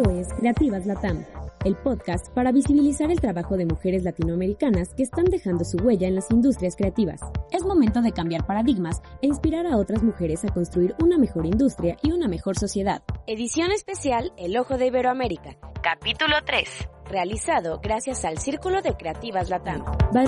Esto es Creativas Latam, el podcast para visibilizar el trabajo de mujeres latinoamericanas que están dejando su huella en las industrias creativas. Es momento de cambiar paradigmas e inspirar a otras mujeres a construir una mejor industria y una mejor sociedad. Edición especial El Ojo de Iberoamérica, capítulo 3, realizado gracias al Círculo de Creativas Latam. By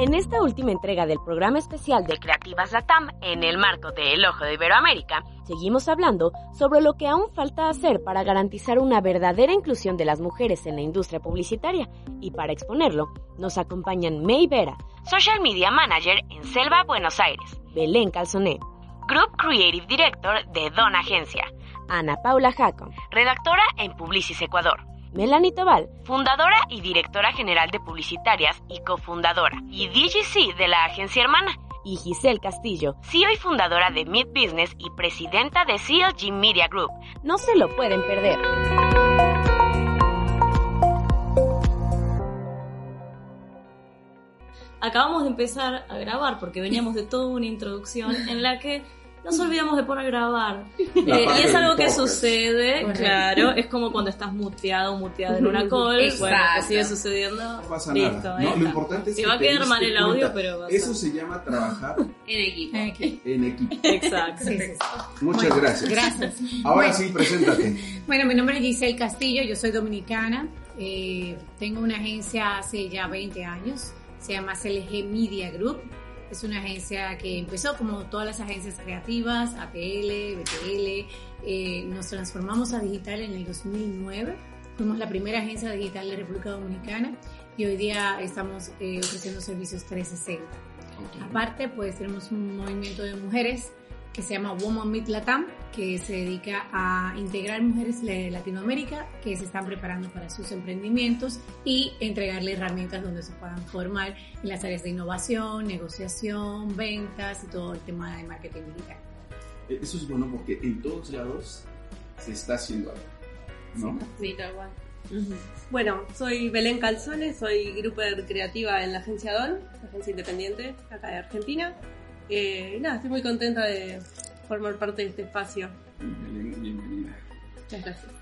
En esta última entrega del programa especial de Creativas Latam, en el marco de El Ojo de Iberoamérica, seguimos hablando sobre lo que aún falta hacer para garantizar una verdadera inclusión de las mujeres en la industria publicitaria. Y para exponerlo, nos acompañan May Vera, Social Media Manager en Selva, Buenos Aires, Belén Calzoné, Group Creative Director de Don Agencia, Ana Paula Jaco, redactora en Publicis Ecuador, Melanie Tobal, fundadora y directora general de Publicitarias y cofundadora, y DGC de la agencia hermana, y Giselle Castillo, CEO y fundadora de Mid Business y presidenta de CLG Media Group. No se lo pueden perder. Acabamos de empezar a grabar porque veníamos de toda una introducción en la que nos olvidamos de poner a grabar. Eh, y es algo que sucede, claro, es como cuando estás muteado o muteado en una call, bueno, que sigue sucediendo. No pasa Listo, nada. No, lo importante es Sí, que va a quedar mal el audio, cuenta. pero va a Eso se llama trabajar En equipo. en equipo. Exacto. Sí, sí, sí. Muchas Bueno, gracias. Gracias. Ahora Bueno. sí, preséntate. Bueno, mi nombre es Giselle Castillo, yo soy dominicana. eh, tengo una agencia hace ya 20 años, se llama CLG Media Group. Es una agencia que empezó como todas las agencias creativas, ATL, BTL. eh, nos transformamos a digital en el 2009. Fuimos la primera agencia digital de República Dominicana y hoy día estamos eh, ofreciendo servicios 360. Aparte, pues tenemos un movimiento de mujeres que se llama Woman Meet Latam, que se dedica a integrar mujeres de Latinoamérica que se están preparando para sus emprendimientos y entregarle herramientas donde se puedan formar en las áreas de innovación, negociación, ventas y todo el tema de marketing digital. Eh, Eso es bueno porque en todos lados se está haciendo algo. ¿No? Sí, tal cual. Bueno, soy Belén Calzones, soy gruper creativa en la agencia DON, agencia independiente acá de Argentina. Eh, nada, estoy muy contenta de formar parte de este espacio. Bienvenida. Muchas gracias.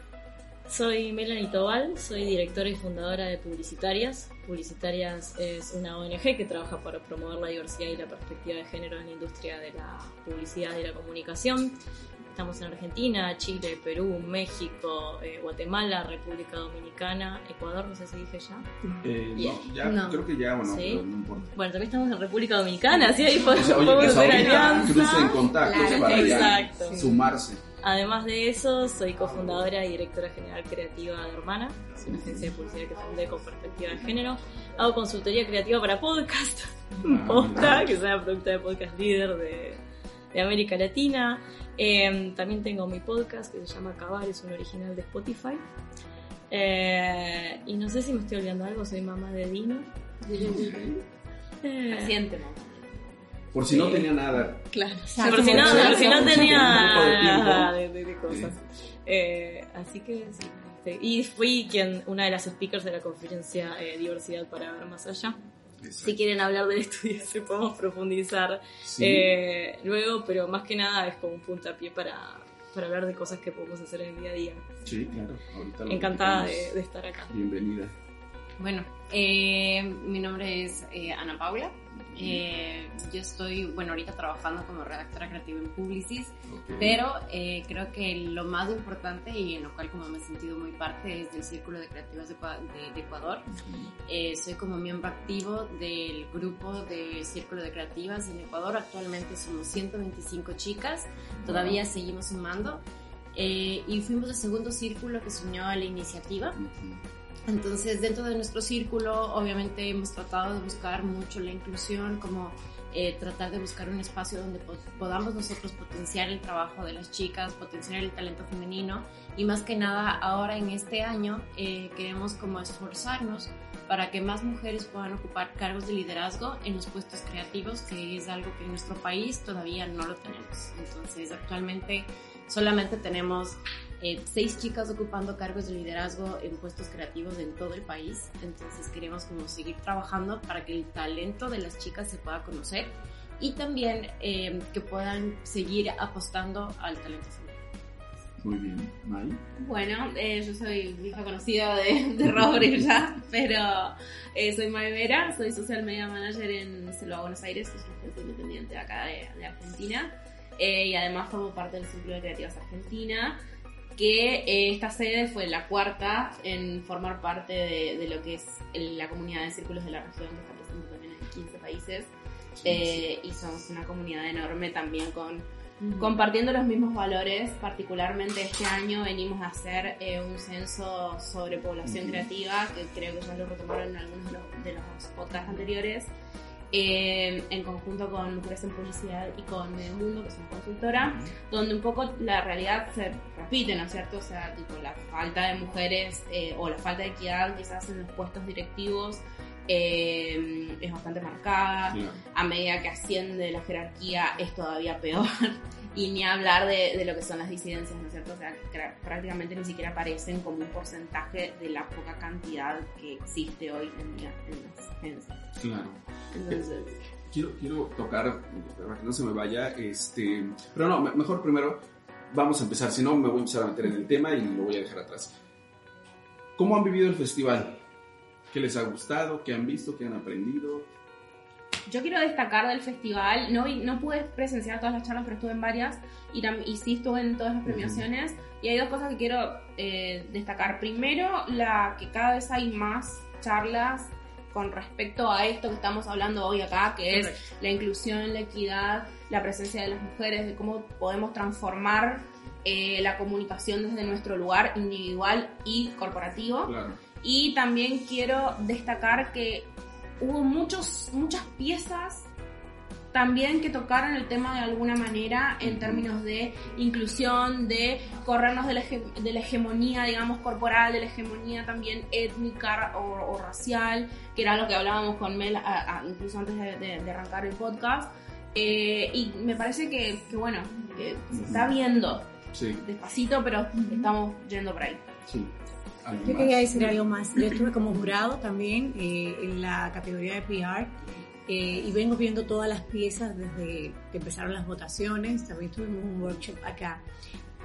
Soy Melanie Tobal, soy directora y fundadora de Publicitarias. Publicitarias es una ONG que trabaja para promover la diversidad y la perspectiva de género en la industria de la publicidad y la comunicación. Estamos en Argentina, Chile, Perú, México, eh, Guatemala, República Dominicana, Ecuador, no sé si dije ya. Eh, no, ya, No. creo que ya o no, Sí. pero no importa. Bueno, también estamos en República Dominicana, así ahí O podemos, sea, hacer alianza. crucen contactos Claro, para ya exacto. sumarse. Además de eso, soy cofundadora y directora general creativa de Hermana, es una agencia de publicidad que fundé con perspectiva de género. Hago consultoría creativa para podcast, Ah, Posta, que es una productora de podcast líder de, de América Latina. Eh, también tengo mi podcast que se llama Acabar, es un original de Spotify. Eh, y no sé si me estoy olvidando algo, soy mamá de Dino. Eh, Paciente, mamá. Por si no Sí. tenía nada. Claro. por si no, por si no Un tenía nada de, de- de cosas. Eh, así que sí. este, y fui quien, una de las speakers de la conferencia eh, Diversidad para ver más allá. Si quieren hablar del estudio, se podemos profundizar Sí. eh, luego, pero más que nada es como un puntapié para, para hablar de cosas que podemos hacer en el día a día. Sí, claro. Ahorita lo Encantada de, de estar acá. Bienvenida. Bueno, eh, mi nombre es eh, Ana Paula. Eh, yo estoy, bueno, ahorita trabajando como redactora creativa en Publicis, Ok. pero eh, creo que lo más importante y en lo cual como me he sentido muy parte es del Círculo de Creativas de, de- de Ecuador. Eh, soy como miembro activo del grupo de Círculo de Creativas en Ecuador. Actualmente somos 125 chicas, todavía seguimos sumando. eh, y fuimos el segundo círculo que se unió a la iniciativa. Entonces, dentro de nuestro círculo, obviamente hemos tratado de buscar mucho la inclusión, como eh, tratar de buscar un espacio donde podamos nosotros potenciar el trabajo de las chicas, potenciar el talento femenino y más que nada ahora en este año eh, queremos como esforzarnos para que más mujeres puedan ocupar cargos de liderazgo en los puestos creativos, que es algo que en nuestro país todavía no lo tenemos. Entonces, actualmente solamente tenemos eh, seis chicas ocupando cargos de liderazgo en puestos creativos en todo el país. Entonces queremos como seguir trabajando para que el talento de las chicas se pueda conocer y también eh, que puedan seguir apostando al talento femenino. Muy bien, May. Bueno, eh, yo soy hija conocida de, de Robert ya, pero soy May Vera, soy social media manager en Selva Buenos Aires, que es una agencia independiente acá de, de Argentina, y además formo parte del Círculo de Creativas Argentina que eh, esta sede fue la cuarta en formar parte de, lo que es la comunidad de círculos de la región, que está presente también en 15 países. Eh, y somos una comunidad enorme también con compartiendo los mismos valores. Particularmente este año venimos a hacer eh, un censo sobre población creativa, que creo que ya lo retomaron en algunos de los, de los podcasts anteriores. Eh, en conjunto con Mujeres en Publicidad y con Medio Mundo, que es una consultora, donde un poco la realidad se repite, ¿no es cierto? O sea, tipo la falta de mujeres eh, o la falta de equidad quizás en los puestos directivos eh, es bastante marcada. A medida que asciende la jerarquía es todavía peor. Y ni hablar de, lo que son las disidencias, ¿no es cierto? O sea, prácticamente ni siquiera aparecen como un porcentaje de la poca cantidad que existe hoy en día en las agencias. Claro. quiero, quiero tocar, para que no se me vaya, este, pero no, mejor primero vamos a empezar, si no me voy a empezar a meter en el tema y lo voy a dejar atrás. ¿Cómo han vivido el festival? ¿Qué les ha gustado? ¿Qué han visto? ¿Qué han aprendido? Yo quiero destacar del festival, no, no pude presenciar todas las charlas, pero estuve en varias y, y sí estuve en todas las premiaciones. Y hay dos cosas que quiero eh, destacar. Primero, la que cada vez hay más charlas con respecto a esto que estamos hablando hoy acá, que es la inclusión, la equidad, la presencia de las mujeres, de cómo podemos transformar eh, la comunicación desde nuestro lugar individual y corporativo. Y también quiero destacar que hubo muchos, muchas piezas también que tocaron el tema de alguna manera en términos de inclusión, de corrernos de la, de la hegemonía, digamos, corporal, de la hegemonía también étnica o, racial, que era lo que hablábamos con Mel incluso antes de, arrancar el podcast. Eh, y me parece que, bueno, se está viendo despacito, pero estamos yendo por ahí. Sí. Yo quería decir algo más. Yo estuve como jurado también eh, en la categoría de PR eh, y vengo viendo todas las piezas desde que empezaron las votaciones. También tuvimos un workshop acá.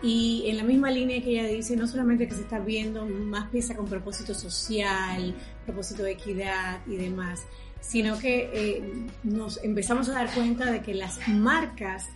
Y en la misma línea que ella dice, no solamente que se está viendo más piezas con propósito social, propósito de equidad y demás, sino que eh, nos empezamos a dar cuenta de que las marcas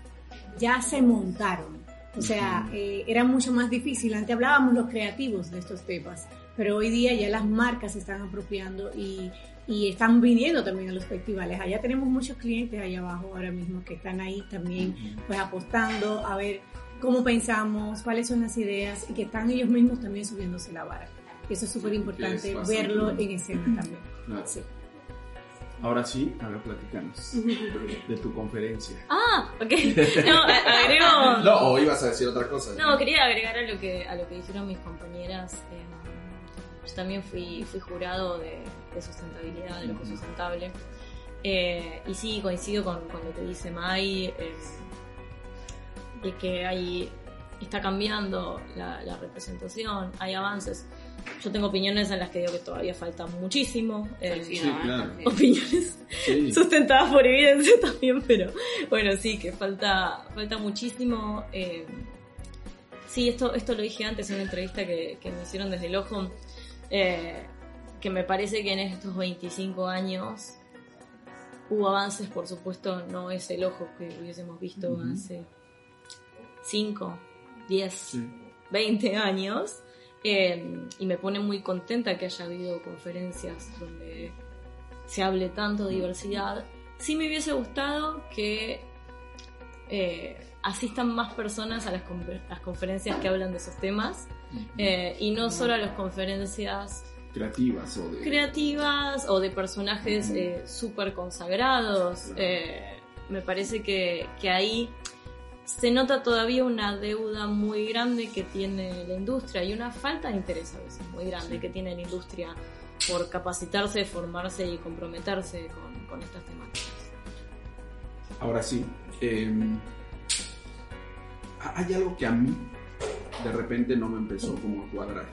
ya se montaron o sea, eh, era mucho más difícil. Antes hablábamos los creativos de estos temas, pero hoy día ya las marcas se están apropiando y, y están viniendo también a los festivales. Allá tenemos muchos clientes allá abajo ahora mismo que están ahí también pues apostando a ver cómo pensamos, cuáles son las ideas y que están ellos mismos también subiéndose la vara. Eso es súper importante verlo en escena también. Sí. Ahora sí, ahora platicamos de tu conferencia. Ah, ok. No, agrego. No, o ibas a decir otra cosa. No, quería agregar a lo que, a lo que dijeron mis compañeras. Eh, yo también fui, fui jurado de, sustentabilidad, de lo que es sustentable. Eh, y sí, coincido con, con, lo que dice Mai, eh, de que hay, está cambiando la, la representación, hay avances yo tengo opiniones en las que digo que todavía falta muchísimo. Eh, opiniones sustentadas por evidencia también, pero bueno, sí, que falta, falta muchísimo. Eh, sí, esto, esto lo dije antes en una entrevista que, me hicieron desde el ojo, eh, que me parece que en estos 25 años hubo avances, por supuesto, no es el ojo que hubiésemos visto hace 5, 10, 20 años. Em, y me pone muy contenta que haya habido conferencias donde se hable tanto de diversidad. Sí me hubiese gustado que eh, asistan más personas a las, conferencias que hablan de esos temas eh, y no solo a las conferencias creativas o de creativas o de personajes eh, súper consagrados. me parece que, que ahí se nota todavía una deuda muy grande que tiene la industria y una falta de interés a veces muy grande que tiene la industria por capacitarse, formarse y comprometerse con, estas temáticas. Ahora sí, em, hay algo que a mí de repente no me empezó como a cuadrar.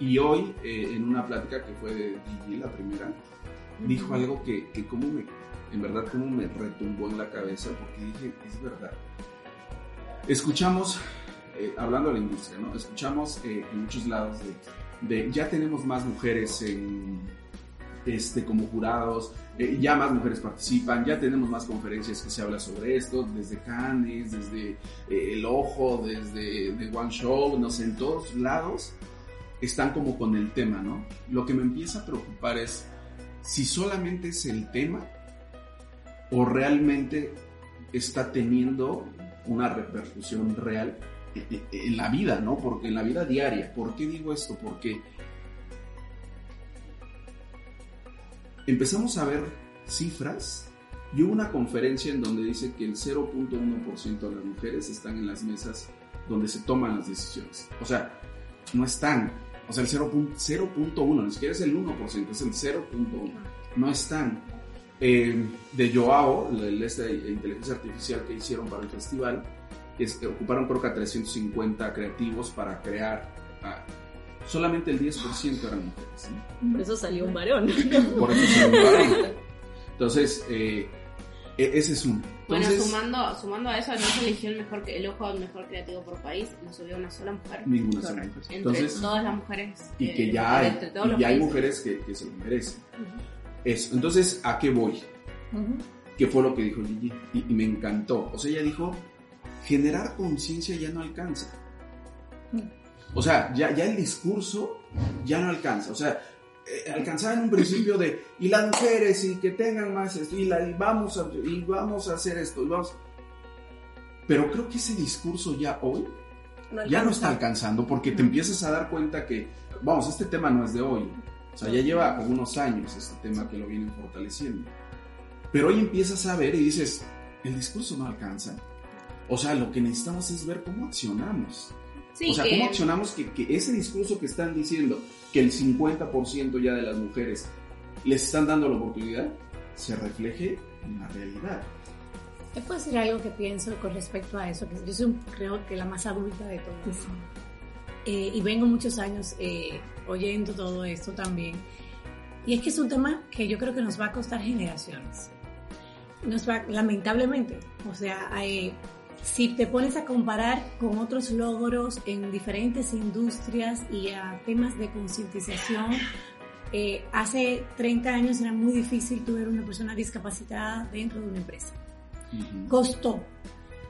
Y hoy, eh, en una plática que fue de Gigi, la primera, dijo algo que, que como me, en verdad como me retumbó en la cabeza porque dije, es verdad Escuchamos, eh, hablando de la industria, ¿no? Escuchamos eh, en muchos lados de, ya tenemos más mujeres en, este, como jurados, eh, ya más mujeres participan, ya tenemos más conferencias que se habla sobre esto, desde Cannes, desde El Ojo, desde The One Show, no sé, en todos lados están como con el tema, ¿no? Lo que me empieza a preocupar es si solamente es el tema o realmente está teniendo una repercusión real en la vida, ¿no? Porque en la vida diaria. ¿Por qué digo esto? Porque empezamos a ver cifras y hubo una conferencia en donde dice que el 0.1% de las mujeres están en las mesas donde se toman las decisiones. O sea, no están. O sea, el 0.1, ni siquiera es el 1%, es el 0.1. No están. Eh, de Joao, el, este inteligencia artificial que hicieron para el festival, que ocuparon creo que a 350 creativos para crear. solamente el 10% eran mujeres. Por eso salió un varón. Por eso salió un varón. Entonces, eh, e, ese es un. bueno, sumando, sumando a eso, no se eligió el, mejor, el ojo al mejor creativo por país, no subió una sola mujer. Ninguna sola mujer. Entre Entonces, todas las mujeres. Y que ya hay, y hay mujeres que, que, se lo merecen. Eso. Entonces, ¿a qué voy? ¿Qué fue lo que dijo Gigi? Y, me encantó. O sea, ella dijo, generar conciencia ya no alcanza. O sea, ya, ya el discurso ya no alcanza. O sea, eh, alcanzaba en un principio de, y las mujeres, y que tengan más esto, y, la, vamos, a, y vamos a hacer esto, y vamos... Pero creo que ese discurso ya hoy ya no está alcanzando porque te empiezas a dar cuenta que, vamos, este tema no es de hoy. O sea, ya lleva algunos años este tema que lo vienen fortaleciendo. Pero hoy empiezas a ver y dices, el discurso no alcanza. O sea, lo que necesitamos es ver cómo accionamos. o sea, cómo accionamos que, que, ese discurso que están diciendo, que el 50% ya de las mujeres les están dando la oportunidad, se refleje en la realidad. Te puedo decir algo que pienso con respecto a eso, que yo soy creo que la más adulta de todos. Eh, y vengo muchos años eh, oyendo todo esto también. Y es que es un tema que yo creo que nos va a costar generaciones. Nos va, lamentablemente. O sea, si te pones a comparar con otros logros en diferentes industrias y a temas de concientización, eh, hace 30 años era muy difícil tuviera una persona discapacitada dentro de una empresa. Costó,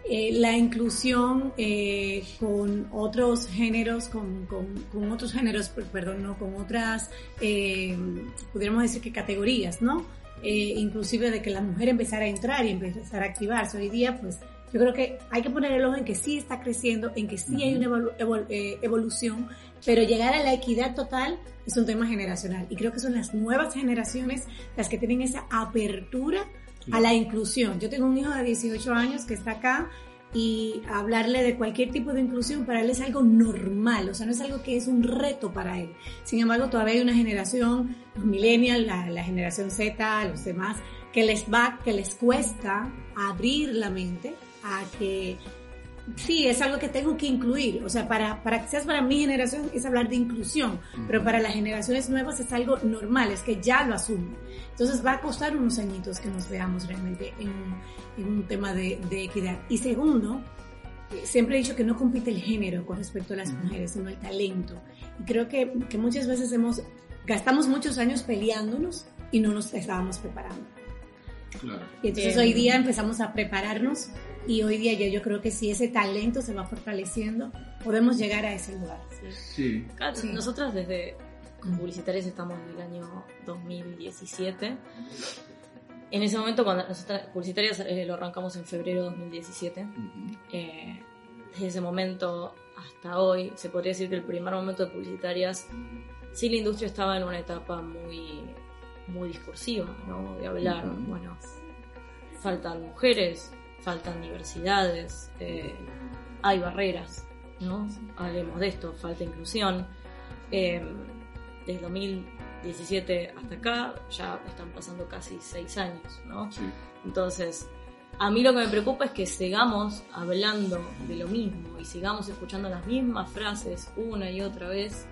eh, la inclusión eh, con otros géneros, con, con, otros géneros, perdón, no, con otras, eh, pudiéramos decir que categorías, ¿no? inclusive de que la mujer empezara a entrar y empezar a activarse. Hoy día, pues, yo creo que hay que poner el ojo en que sí está creciendo, en que sí hay una evolución, pero llegar a la equidad total es un tema generacional. Y creo que son las nuevas generaciones las que tienen esa apertura a la inclusión. Yo tengo un hijo de 18 años que está acá y hablarle de cualquier tipo de inclusión para él es algo normal, o sea, no es algo que es un reto para él. Sin embargo, todavía hay una generación, los millennials, la, la generación Z, los demás, que les va, que les cuesta abrir la mente a que sí, es algo que tengo que incluir. O sea, para, para quizás para mi generación es hablar de inclusión, pero para las generaciones nuevas es algo normal, es que ya lo asumen. Entonces va a costar unos añitos que nos veamos realmente en, en un tema de, de, equidad. Y segundo, eh, siempre he dicho que no compite el género con respecto a las mujeres, sino el talento. Y creo que, que muchas veces hemos, gastamos muchos años peleándonos y no nos estábamos preparando. Claro. Y entonces hoy día empezamos a prepararnos y hoy día yo, yo creo que si ese talento se va fortaleciendo, podemos llegar a ese lugar. Sí. Nosotros desde publicitarios estamos en el año 2017 en ese momento, cuando nosotros publicitarias eh, lo arrancamos en febrero de 2017, eh, desde ese momento hasta hoy, se podría decir que el primer momento de publicitarias, sí la industria estaba en una etapa muy, muy discursiva, ¿no? De hablar, bueno, faltan mujeres, faltan diversidades, eh, hay barreras, ¿no? Hablemos de esto, falta inclusión. desde 2017 hasta acá ya están pasando casi seis años, ¿no? Entonces, a mí lo que me preocupa es que sigamos hablando de lo mismo y sigamos escuchando las mismas frases una y otra vez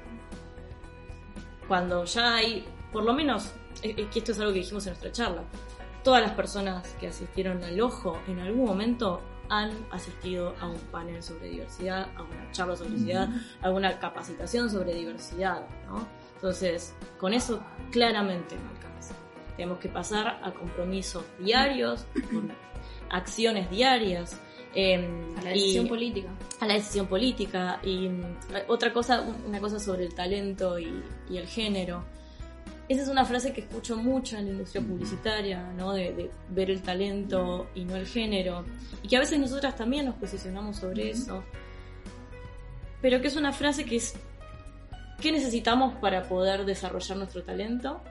cuando ya hay, por lo menos, es que esto es algo que dijimos en nuestra charla, todas las personas que asistieron al ojo en algún momento han asistido a un panel sobre diversidad, a una charla sobre diversidad, a una capacitación sobre diversidad, ¿no? Entonces, con eso claramente no alcanza. Tenemos que pasar a compromisos diarios, con acciones diarias. Em, a la decisión política. A la decisión política. Y mm, otra cosa, una cosa sobre el talento y, el género. Esa es una frase que escucho mucho en la industria publicitaria, ¿no? De, ver el talento y no el género. Y que a veces nosotras también nos posicionamos sobre eso. Pero que es una frase que es, ¿qué necesitamos para poder desarrollar nuestro talento?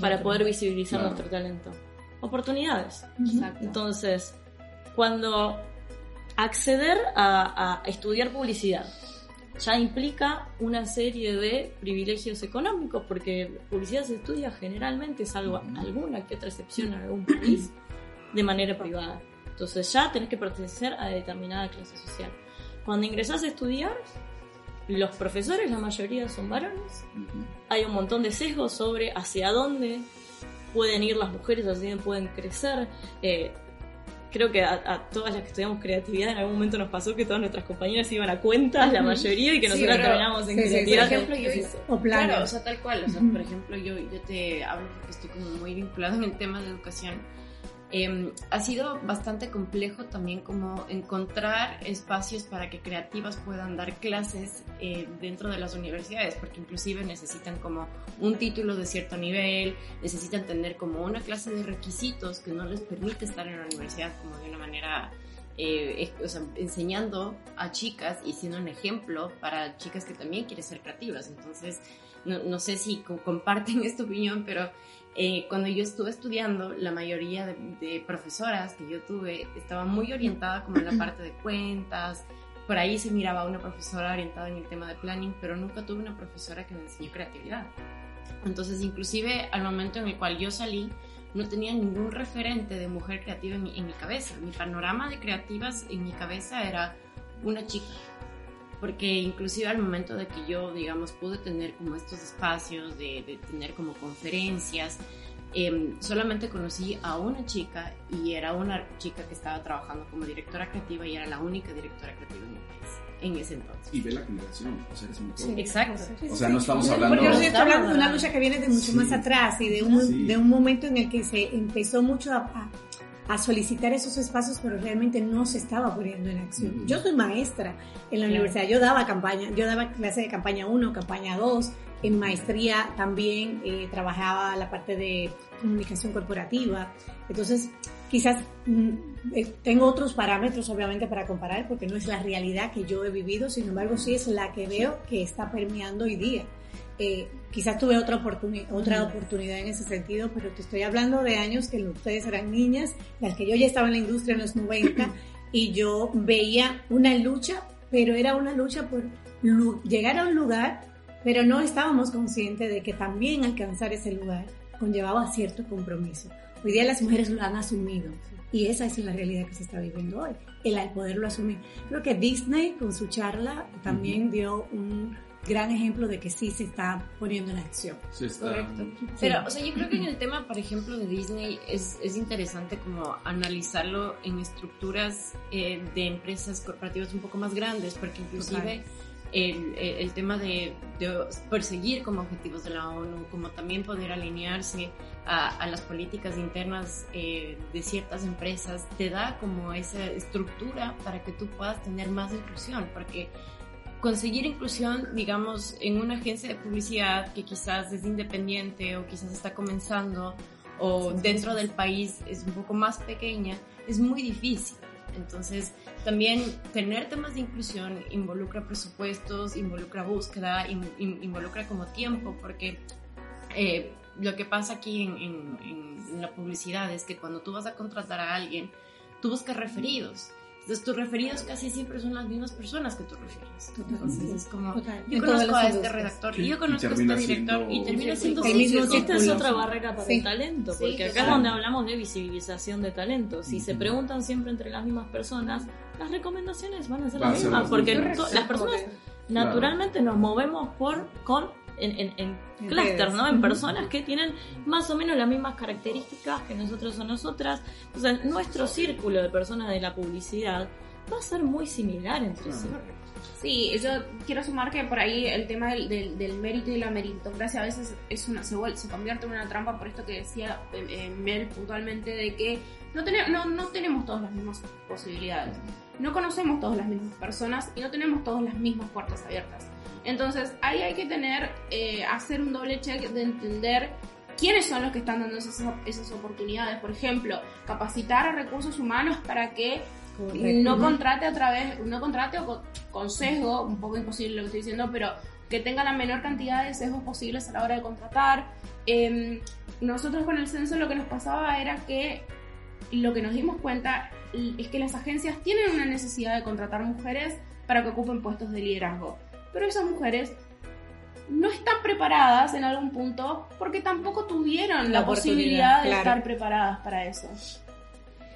para poder visibilizar nuestro talento oportunidades. Entonces, cuando acceder a, estudiar publicidad ya implica una serie de privilegios económicos, porque publicidad se estudia generalmente, salvo alguna que otra excepción en algún país, de manera privada. Entonces ya tenés que pertenecer a determinada clase social. Cuando ingresás a estudiar, los profesores, la mayoría son varones. Hay un montón de sesgos sobre hacia dónde pueden ir las mujeres, así pueden crecer. Eh, creo que a, todas las que estudiamos creatividad en algún momento nos pasó que todas nuestras compañeras iban a cuentas, la mayoría, y que nosotros terminamos en creatividad. por ejemplo, yo, o claro, o sea, tal cual. O sea, por ejemplo, yo, yo te hablo porque estoy como muy vinculado en el tema de educación Em, ha sido bastante complejo también como encontrar espacios para que creativas puedan dar clases eh, dentro de las universidades, porque inclusive necesitan como un título de cierto nivel, necesitan tener como una clase de requisitos que no les permite estar en la universidad como de una manera, eh, o sea, enseñando a chicas y siendo un ejemplo para chicas que también quieren ser creativas. Entonces, no sé si comparten esta opinión, pero eh, cuando yo estuve estudiando, la mayoría de, profesoras que yo tuve estaba muy orientada como en la parte de cuentas. Por ahí se miraba una profesora orientada en el tema de planning, pero nunca tuve una profesora que me enseñó creatividad. Entonces, inclusive al momento en el cual yo salí, no tenía ningún referente de mujer creativa en mi, en mi cabeza. Mi panorama de creativas en mi cabeza era una chica porque inclusive al momento de que yo, digamos, pude tener como estos espacios, de, tener como conferencias, em, solamente conocí a una chica y era una chica que estaba trabajando como directora creativa y era la única directora creativa en mi país en ese entonces. Y ve la generación, o sea, es un sí, Exacto. o sea, no estamos hablando... Porque yo estoy hablando de una lucha que viene de mucho más atrás y de un, de un momento en el que se empezó mucho a a solicitar esos espacios, pero realmente no se estaba poniendo en acción. Yo soy maestra en la universidad, yo daba campaña, yo daba clase de campaña 1, campaña 2, en maestría también eh, trabajaba la parte de comunicación corporativa, entonces quizás mm, eh, tengo otros parámetros obviamente para comparar porque no es la realidad que yo he vivido, sin embargo sí es la que veo que está permeando hoy día. Eh, quizás tuve otra, oportunidad otra oportunidad en ese sentido, pero te estoy hablando de años que ustedes eran niñas, las que yo ya estaba en la industria en los 90 y yo veía una lucha, pero era una lucha por llegar a un lugar, pero no estábamos conscientes de que también alcanzar ese lugar conllevaba cierto compromiso. Hoy día las mujeres lo han asumido y esa es la realidad que se está viviendo hoy, el poderlo asumir. Creo que Disney con su charla también dio un gran ejemplo de que sí se está poniendo en acción. Correcto. Pero, o sea, yo creo que en el tema, por ejemplo, de Disney es, es interesante como analizarlo en estructuras eh, de empresas corporativas un poco más grandes, porque inclusive... El, el, tema de, perseguir como objetivos de la ONU, como también poder alinearse a, a las políticas internas eh, de ciertas empresas, te da como esa estructura para que tú puedas tener más inclusión, porque conseguir inclusión, digamos, en una agencia de publicidad que quizás es independiente o quizás está comenzando o dentro del país es un poco más pequeña, es muy difícil. Entonces, también tener temas de inclusión involucra presupuestos, involucra búsqueda, involucra como tiempo, porque eh, lo que pasa aquí en, en, la publicidad es que cuando tú vas a contratar a alguien, tú buscas referidos. Entonces, tus referidos casi siempre son las mismas personas que tú refieres. Entonces, es como, yo conozco a este redactor y yo conozco a este director y termina siendo mismo Esta es otra barrera para el talento, porque acá es donde hablamos de visibilización de talento. Si se preguntan siempre entre las mismas personas, las recomendaciones van a ser las mismas, porque las personas naturalmente nos movemos por con en, en, clusters, ¿no? En personas que tienen más o menos las mismas características que nosotros o nosotras. O sea, nuestro círculo de personas de la publicidad va a ser muy similar entre sí. Sí, yo quiero sumar que por ahí el tema del, del, mérito y la meritocracia a veces es una, se, se convierte en una trampa por esto que decía eh, eh, Mel puntualmente de que no, no, no tenemos todas las mismas posibilidades, no conocemos todas las mismas personas y no tenemos todas las mismas puertas abiertas. Entonces ahí hay que tener, eh, hacer un doble check de entender quiénes son los que están dando esas, esas oportunidades. Por ejemplo, capacitar a recursos humanos para que no contrate a través, no contrate o con sesgo, un poco imposible lo que estoy diciendo, pero que tenga la menor cantidad de sesgos posibles a la hora de contratar. Em, nosotros con el censo lo que nos pasaba era que lo que nos dimos cuenta es que las agencias tienen una necesidad de contratar mujeres para que ocupen puestos de liderazgo pero esas mujeres no están preparadas en algún punto porque tampoco tuvieron la, posibilidad de estar preparadas para eso.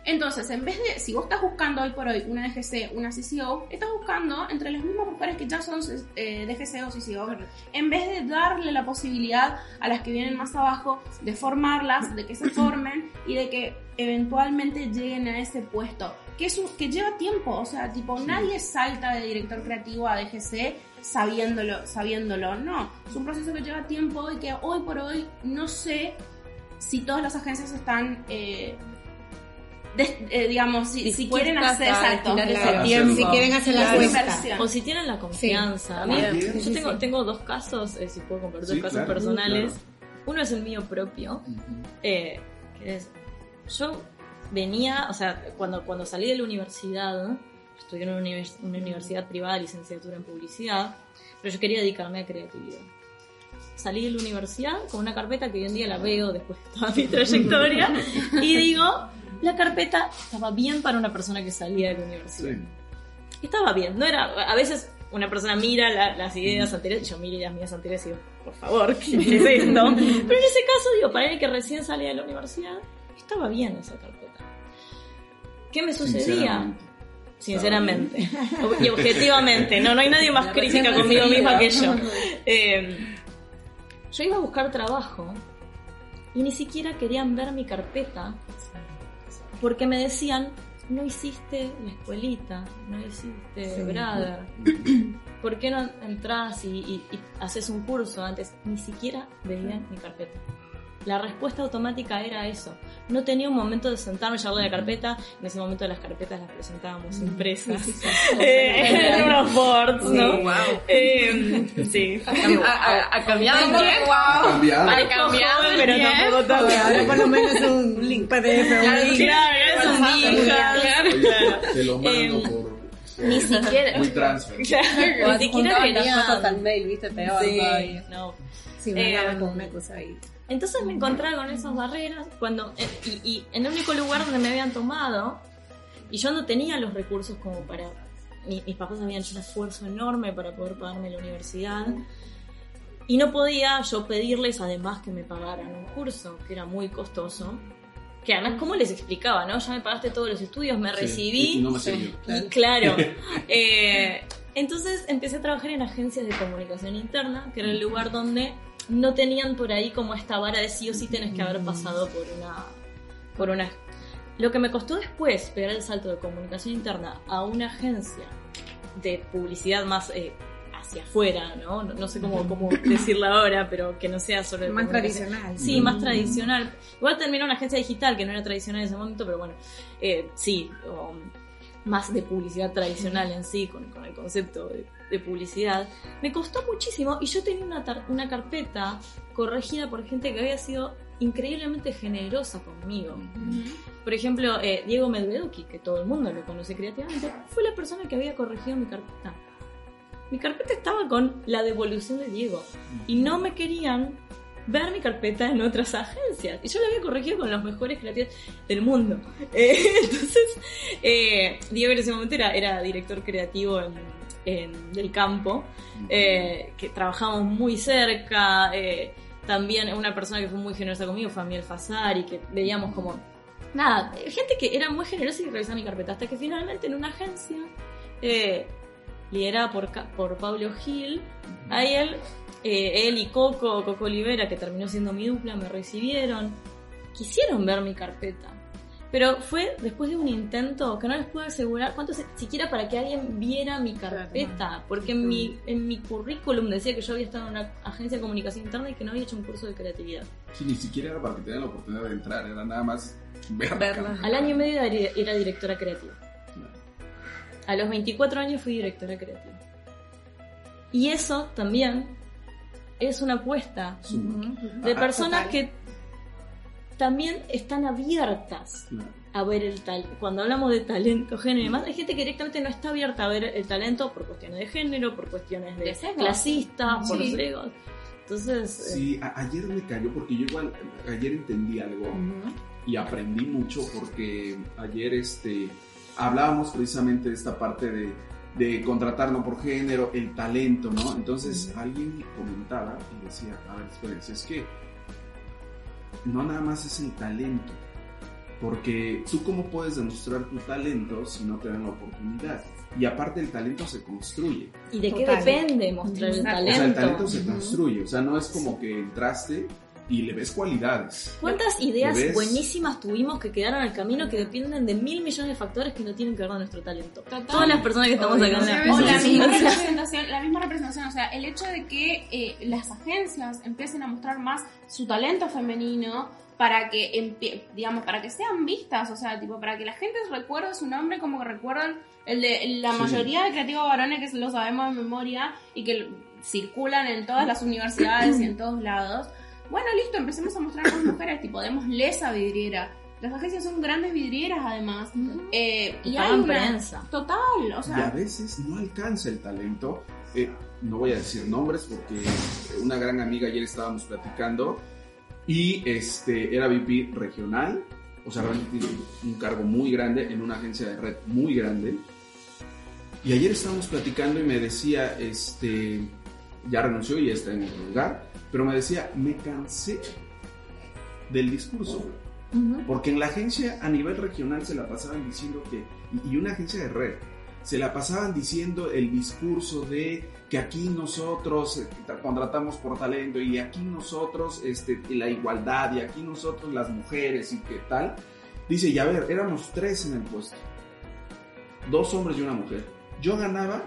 Entonces, en vez de, si vos estás buscando hoy por hoy una DGC, una CCO, estás buscando entre las mismas mujeres que ya son eh, DGC o CCO, en vez de darle la posibilidad a las que vienen más abajo de formarlas, de que se formen y de que eventualmente lleguen a ese puesto. Que, es que lleva tiempo, o sea, tipo, nadie salta de director creativo a DGC sabiéndolo, sabiéndolo, no. Es un proceso que lleva tiempo y que hoy por hoy no sé si todas las agencias están eh, eh, digamos, si, si quieren hacer exacto, si quieren hacer la O si tienen la confianza. yo tengo, tengo dos casos, eh, si puedo compartir dos casos personales. Uno es el mío propio, eh, que es, yo venía, o sea, cuando, cuando salí de la universidad, estudié en una, una universidad privada, licenciatura en publicidad, pero yo quería dedicarme a creatividad. Salí de la universidad con una carpeta que hoy en día la veo después de toda mi trayectoria y digo, la carpeta estaba bien para una persona que salía de la universidad. Estaba bien, no era, a veces una persona mira las ideas anteriores, yo miro las mías anteriores y digo, por favor, ¿qué es esto? Pero en ese caso, digo, para alguien que recién salía de la universidad, estaba bien esa carpeta. ¿Qué me sucedía? Sinceramente. Y objetivamente, no, no hay nadie más crítica conmigo misma que yo. Eh, yo iba a buscar trabajo y ni siquiera querían ver mi carpeta porque me decían, no hiciste la escuelita, no hiciste Brother, ¿por qué no entras y, haces un curso antes? Ni siquiera veían mi carpeta. La respuesta automática era eso. No tenía un momento de sentarme y llevarle la carpeta. En ese momento las carpetas las presentábamos mm. impresas. Eh, en unos boards, ¿no? Wow. Eh, sí. Ha cambiado el tiempo. Ha cambiado. pero tampoco todo. Ahora por lo menos es un link PDF. Claro, es un link. Claro. Te lo mando por ni siquiera. Muy transfer. Ni siquiera quería. Tan mail, viste, peor sí, No. Sí, me eh, con una cosa ahí. Entonces me encontraba con esas barreras cuando eh, y, en el único lugar donde me habían tomado y yo no tenía los recursos como para mis papás habían hecho un esfuerzo enorme para poder pagarme la universidad y no podía yo pedirles además que me pagaran un curso que era muy costoso que además cómo les explicaba no ya me pagaste todos los estudios me recibí. y no me claro. Eh, entonces empecé a trabajar en agencias de comunicación interna que era el lugar donde no tenían por ahí como esta vara de sí o sí tenés que haber pasado por una, por una... Lo que me costó después pegar el salto de comunicación interna a una agencia de publicidad más eh, hacia afuera, ¿no? ¿no? sé cómo, cómo decirlo ahora, pero que no sea sobre... Más tradicional. Sí, más tradicional. Igual terminó una agencia digital que no era tradicional en ese momento, pero bueno, eh, sí, más de publicidad tradicional en sí, con, con el concepto de de publicidad, me costó muchísimo y yo tenía una, una carpeta corregida por gente que había sido increíblemente generosa conmigo. Por ejemplo, eh, Diego Medveduki, que todo el mundo lo conoce creativamente, fue la persona que había corregido mi carpeta. Mi carpeta estaba con la devolución de Diego y no me querían ver mi carpeta en otras agencias. Y yo la había corregido con los mejores creativos del mundo. Eh, entonces, eh, Diego en ese momento era, era director creativo en, del campo, eh, que trabajamos muy cerca. también una persona que fue muy generosa conmigo fue Amiel Fasari, que veíamos como... Nada, gente que era muy generosa y revisaba mi carpeta. Hasta que finalmente en una agencia liderada por, por Pablo Gil, ahí él eh, él y Coco, Coco Olivera, que terminó siendo mi dupla, me recibieron. Quisieron ver mi carpeta. Pero fue después de un intento que no les puedo asegurar cuánto siquiera para que alguien viera mi carpeta. Porque en mi, en mi currículum decía que yo había estado en una agencia de comunicación interna y que no había hecho un curso de creatividad. Sí, ni siquiera era para que tengan la oportunidad de entrar, era nada más verla. Al año y medio era directora creativa. A los 24 años fui directora creativa. Y eso también es una apuesta de personas que también están abiertas a ver el talento. Cuando hablamos de talento, género y demás, hay gente que directamente no está abierta a ver el talento por cuestiones de género, por cuestiones de, clasistas, por los egos. Entonces. Eh, sí, ayer me cayó porque yo igual ayer entendí algo y aprendí mucho porque ayer este hablábamos precisamente de esta parte de de contratarlo por género, el talento, ¿no? Entonces alguien comentaba y decía, a ver, espérense, es que no nada más es el talento, porque tú cómo puedes demostrar tu talento si no te dan la oportunidad. Y aparte el talento se construye. ¿Y de qué depende mostrar el talento? O sea, el talento se construye, o sea, no es como que entraste y le ves cualidades. ¿Cuántas ideas buenísimas tuvimos que quedaron al camino que dependen de mil millones de factores que no tienen que ver con nuestro talento? Todas las personas que estamos acá. La misma representación, la misma representación, o sea, el hecho de que eh, las agencias empiecen a mostrar más su talento femenino para que digamos para que sean vistas, o sea, tipo para que la gente recuerde su nombre como que recuerdan el de la mayoría de creativos varones que lo sabemos de memoria y que circulan en todas las universidades y en todos lados bueno, listo, empecemos a mostrar a las mujeres, tipo, démosle esa vidriera. Las agencias son grandes vidrieras, además. Eh, y hay una... prensa. Total, o sea... Y a veces no alcanza el talento. Eh, no voy a decir nombres porque una gran amiga ayer estábamos platicando y este era VP regional, o sea, realmente tiene un cargo muy grande en una agencia de red muy grande. Y ayer estábamos platicando y me decía, este, ya renunció y está en otro lugar pero me decía, me cansé del discurso. Porque en la agencia a nivel regional se la pasaban diciendo que, y una agencia de red, se la pasaban diciendo el discurso de que aquí nosotros eh, contratamos por talento y aquí nosotros este, la igualdad y aquí nosotros las mujeres y qué tal. Dice, y a ver, éramos tres en el puesto, dos hombres y una mujer. Yo ganaba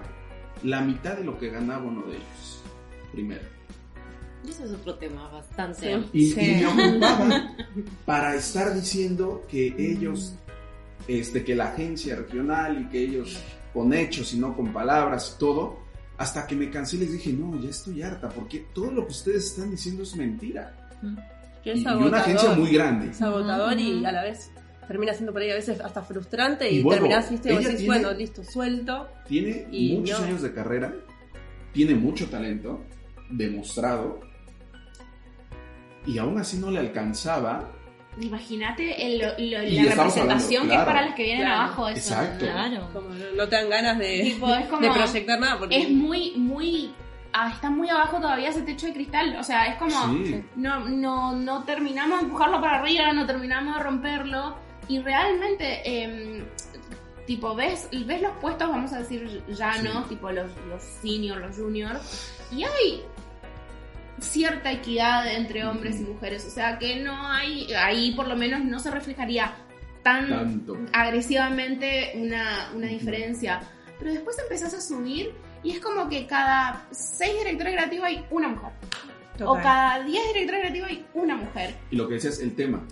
la mitad de lo que ganaba uno de ellos, primero. Ese es otro tema bastante. Y, me ocupaba para estar diciendo que ellos, este, que la agencia regional y que ellos con hechos y no con palabras y todo, hasta que me cansé y les dije, no, ya estoy harta, porque todo lo que ustedes están diciendo es mentira. y, una agencia muy grande. Es agotador y a la vez termina siendo por ahí a veces hasta frustrante y, terminas terminás, bueno, listo, suelto. Tiene muchos años de carrera, tiene mucho talento, demostrado, y aún así no le alcanzaba. Imagínate la representación que es para las que vienen abajo. Eso. Exacto. Claro. Como no te dan ganas de, de proyectar nada. Porque... Es muy, muy ah, está muy abajo todavía ese techo de cristal. O sea, es como no, no, no terminamos de empujarlo para arriba, no terminamos de romperlo. Y realmente, eh, tipo, ves, ves los puestos, vamos a decir ya no, tipo los, los senior, los junior, y hay cierta equidad entre hombres y mujeres. O sea que no hay, ahí por lo menos no se reflejaría tan agresivamente una, diferencia. Pero después empezás a subir y es como que cada seis directores creativos hay una mujer. O cada diez directores creativos hay una mujer. Y lo que decías, el tema.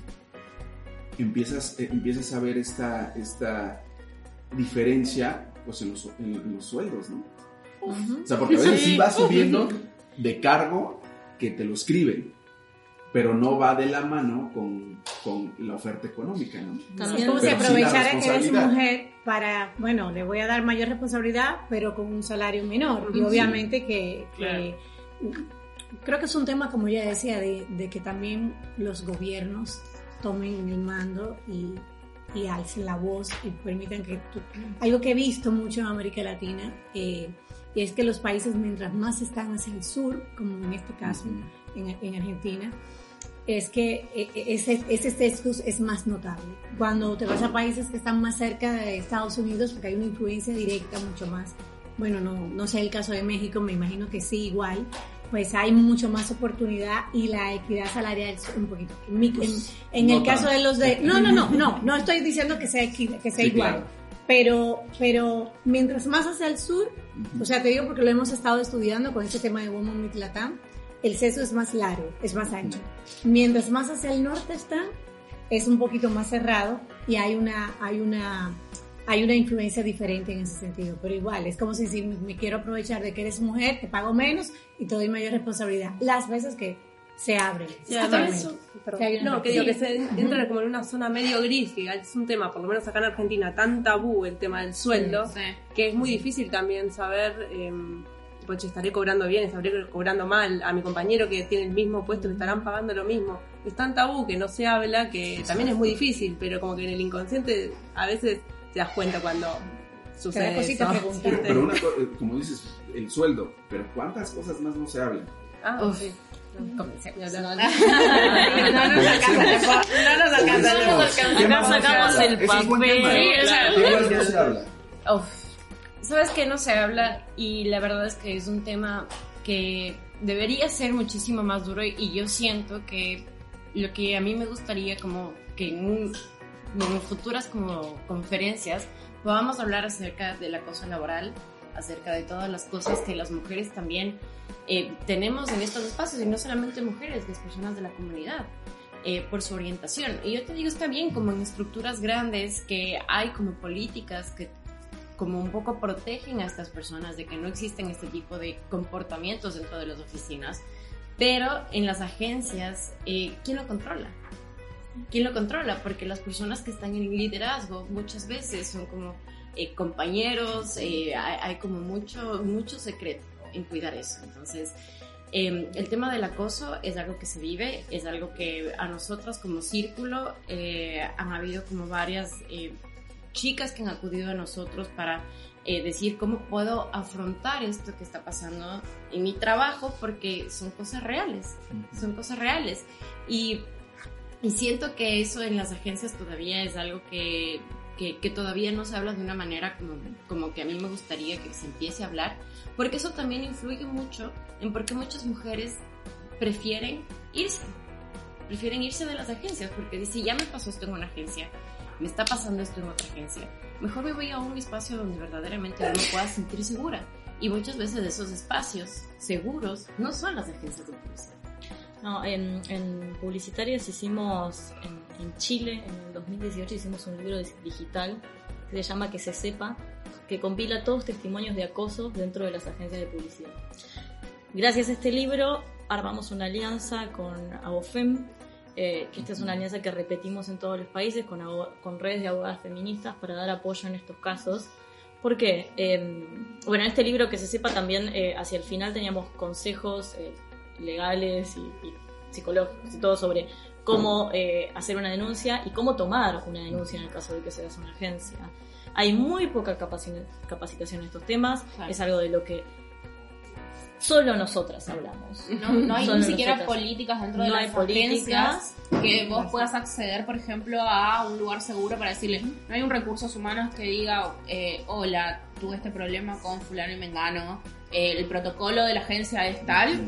Empiezas, eh, empiezas a ver esta, esta diferencia pues, en, los, sueldos, ¿no? O sea, porque a veces sí, vas subiendo de cargo que te lo escriben. pero no va de la mano con, con la oferta económica, ¿no? También como si aprovechara que eres mujer para, bueno, le voy a dar mayor responsabilidad, pero con un salario menor. Y obviamente que, creo que es un tema, como ya decía, de, de que también los gobiernos tomen el mando y, y alcen la voz y permitan que... algo que he visto mucho en América Latina eh, es que los países, mientras más están hacia el sur, como en este caso en, en Argentina, es que e, e, ese, ese sesgo es más notable. Cuando te vas a países que están más cerca de Estados Unidos, porque hay una influencia directa mucho más, bueno, no, no sé el caso de México, me imagino que sí, igual, pues hay mucho más oportunidad y la equidad salarial es un poquito. En, el caso de los de... No, no, no, no, no estoy diciendo que sea, que sea igual. Pero, pero mientras más hacia el sur, o sea, te digo porque lo hemos estado estudiando con este tema de Woman Meet Latam, el seso es más largo, es más ancho. Mientras más hacia el norte está, es un poquito más cerrado y hay una, hay una, hay una influencia diferente en ese sentido. Pero igual, es como si, si me quiero aprovechar de que eres mujer, te pago menos y te doy mayor responsabilidad. Las veces que se abre. no, que digo que se entra como en una zona medio gris, que es un tema, por lo menos acá en Argentina, tan tabú el tema del sueldo, que es muy difícil también saber eh, pues estaré cobrando bien, estaré cobrando mal, a mi compañero que tiene el mismo puesto le estarán pagando lo mismo. Es tan tabú que no se habla que también es muy difícil, pero como que en el inconsciente a veces te das cuenta cuando sucede eso. Pero una eh, como dices, el sueldo, pero ¿cuántas cosas más no se hablan? Ah, sí. No, nos alcanza, no nos alcanza. Acá sacamos el papel. ¿Qué no se habla? sabes que no se habla y la verdad es que es un tema que debería ser muchísimo más duro y yo siento que lo que a mí me gustaría como que en, futuras como conferencias podamos hablar acerca del acoso laboral, acerca de todas las cosas que las mujeres también eh, tenemos en estos espacios y no solamente mujeres, las personas de la comunidad. Eh, por su orientación. Y yo te digo, está bien como en estructuras grandes que hay como políticas que como un poco protegen a estas personas de que no existen este tipo de comportamientos dentro de las oficinas, pero en las agencias, eh, ¿quién lo controla? ¿Quién lo controla? Porque las personas que están en liderazgo muchas veces son como eh, compañeros, eh, hay, como mucho, mucho secreto en cuidar eso. Entonces, em, el tema del acoso es algo que se vive, es algo que a nosotros como círculo han habido como varias chicas que han acudido a nosotros para eh, decir cómo puedo afrontar esto que está pasando en mi trabajo porque son cosas reales, son cosas reales. Y, y siento que eso en las agencias todavía es algo que, que, que, todavía no se habla de una manera como, como que a mí me gustaría que se empiece a hablar, porque eso también influye mucho en por qué muchas mujeres prefieren irse, prefieren irse de las agencias, porque dice, ya me pasó esto en una agencia, me está pasando esto en otra agencia. Mejor me voy a un espacio donde verdaderamente me pueda sentir segura. Y muchas veces esos espacios seguros no son las agencias de publicidad. No, en, en publicitarias hicimos, en, en, Chile, en el 2018 hicimos un libro digital que se llama Que se sepa, que compila todos testimonios de acoso dentro de las agencias de publicidad. Gracias a este libro armamos una alianza con AOFEM, eh, que esta es una alianza que repetimos en todos los países con, con redes de abogadas feministas para dar apoyo en estos casos. ¿Por qué? Em, bueno, en este libro que se sepa también eh, hacia el final teníamos consejos eh, legales y, y, psicológicos y todo sobre cómo hacer una denuncia y cómo tomar una denuncia en el caso de que seas una agencia. Hay muy poca capacitación en estos temas, es algo de lo que solo nosotras hablamos. No, hay ni siquiera políticas dentro de las agencias que vos puedas acceder, por ejemplo, a un lugar seguro para decirle, no hay un recursos humanos que diga, eh, hola, tuve este problema con fulano y mengano, eh, el protocolo de la agencia es tal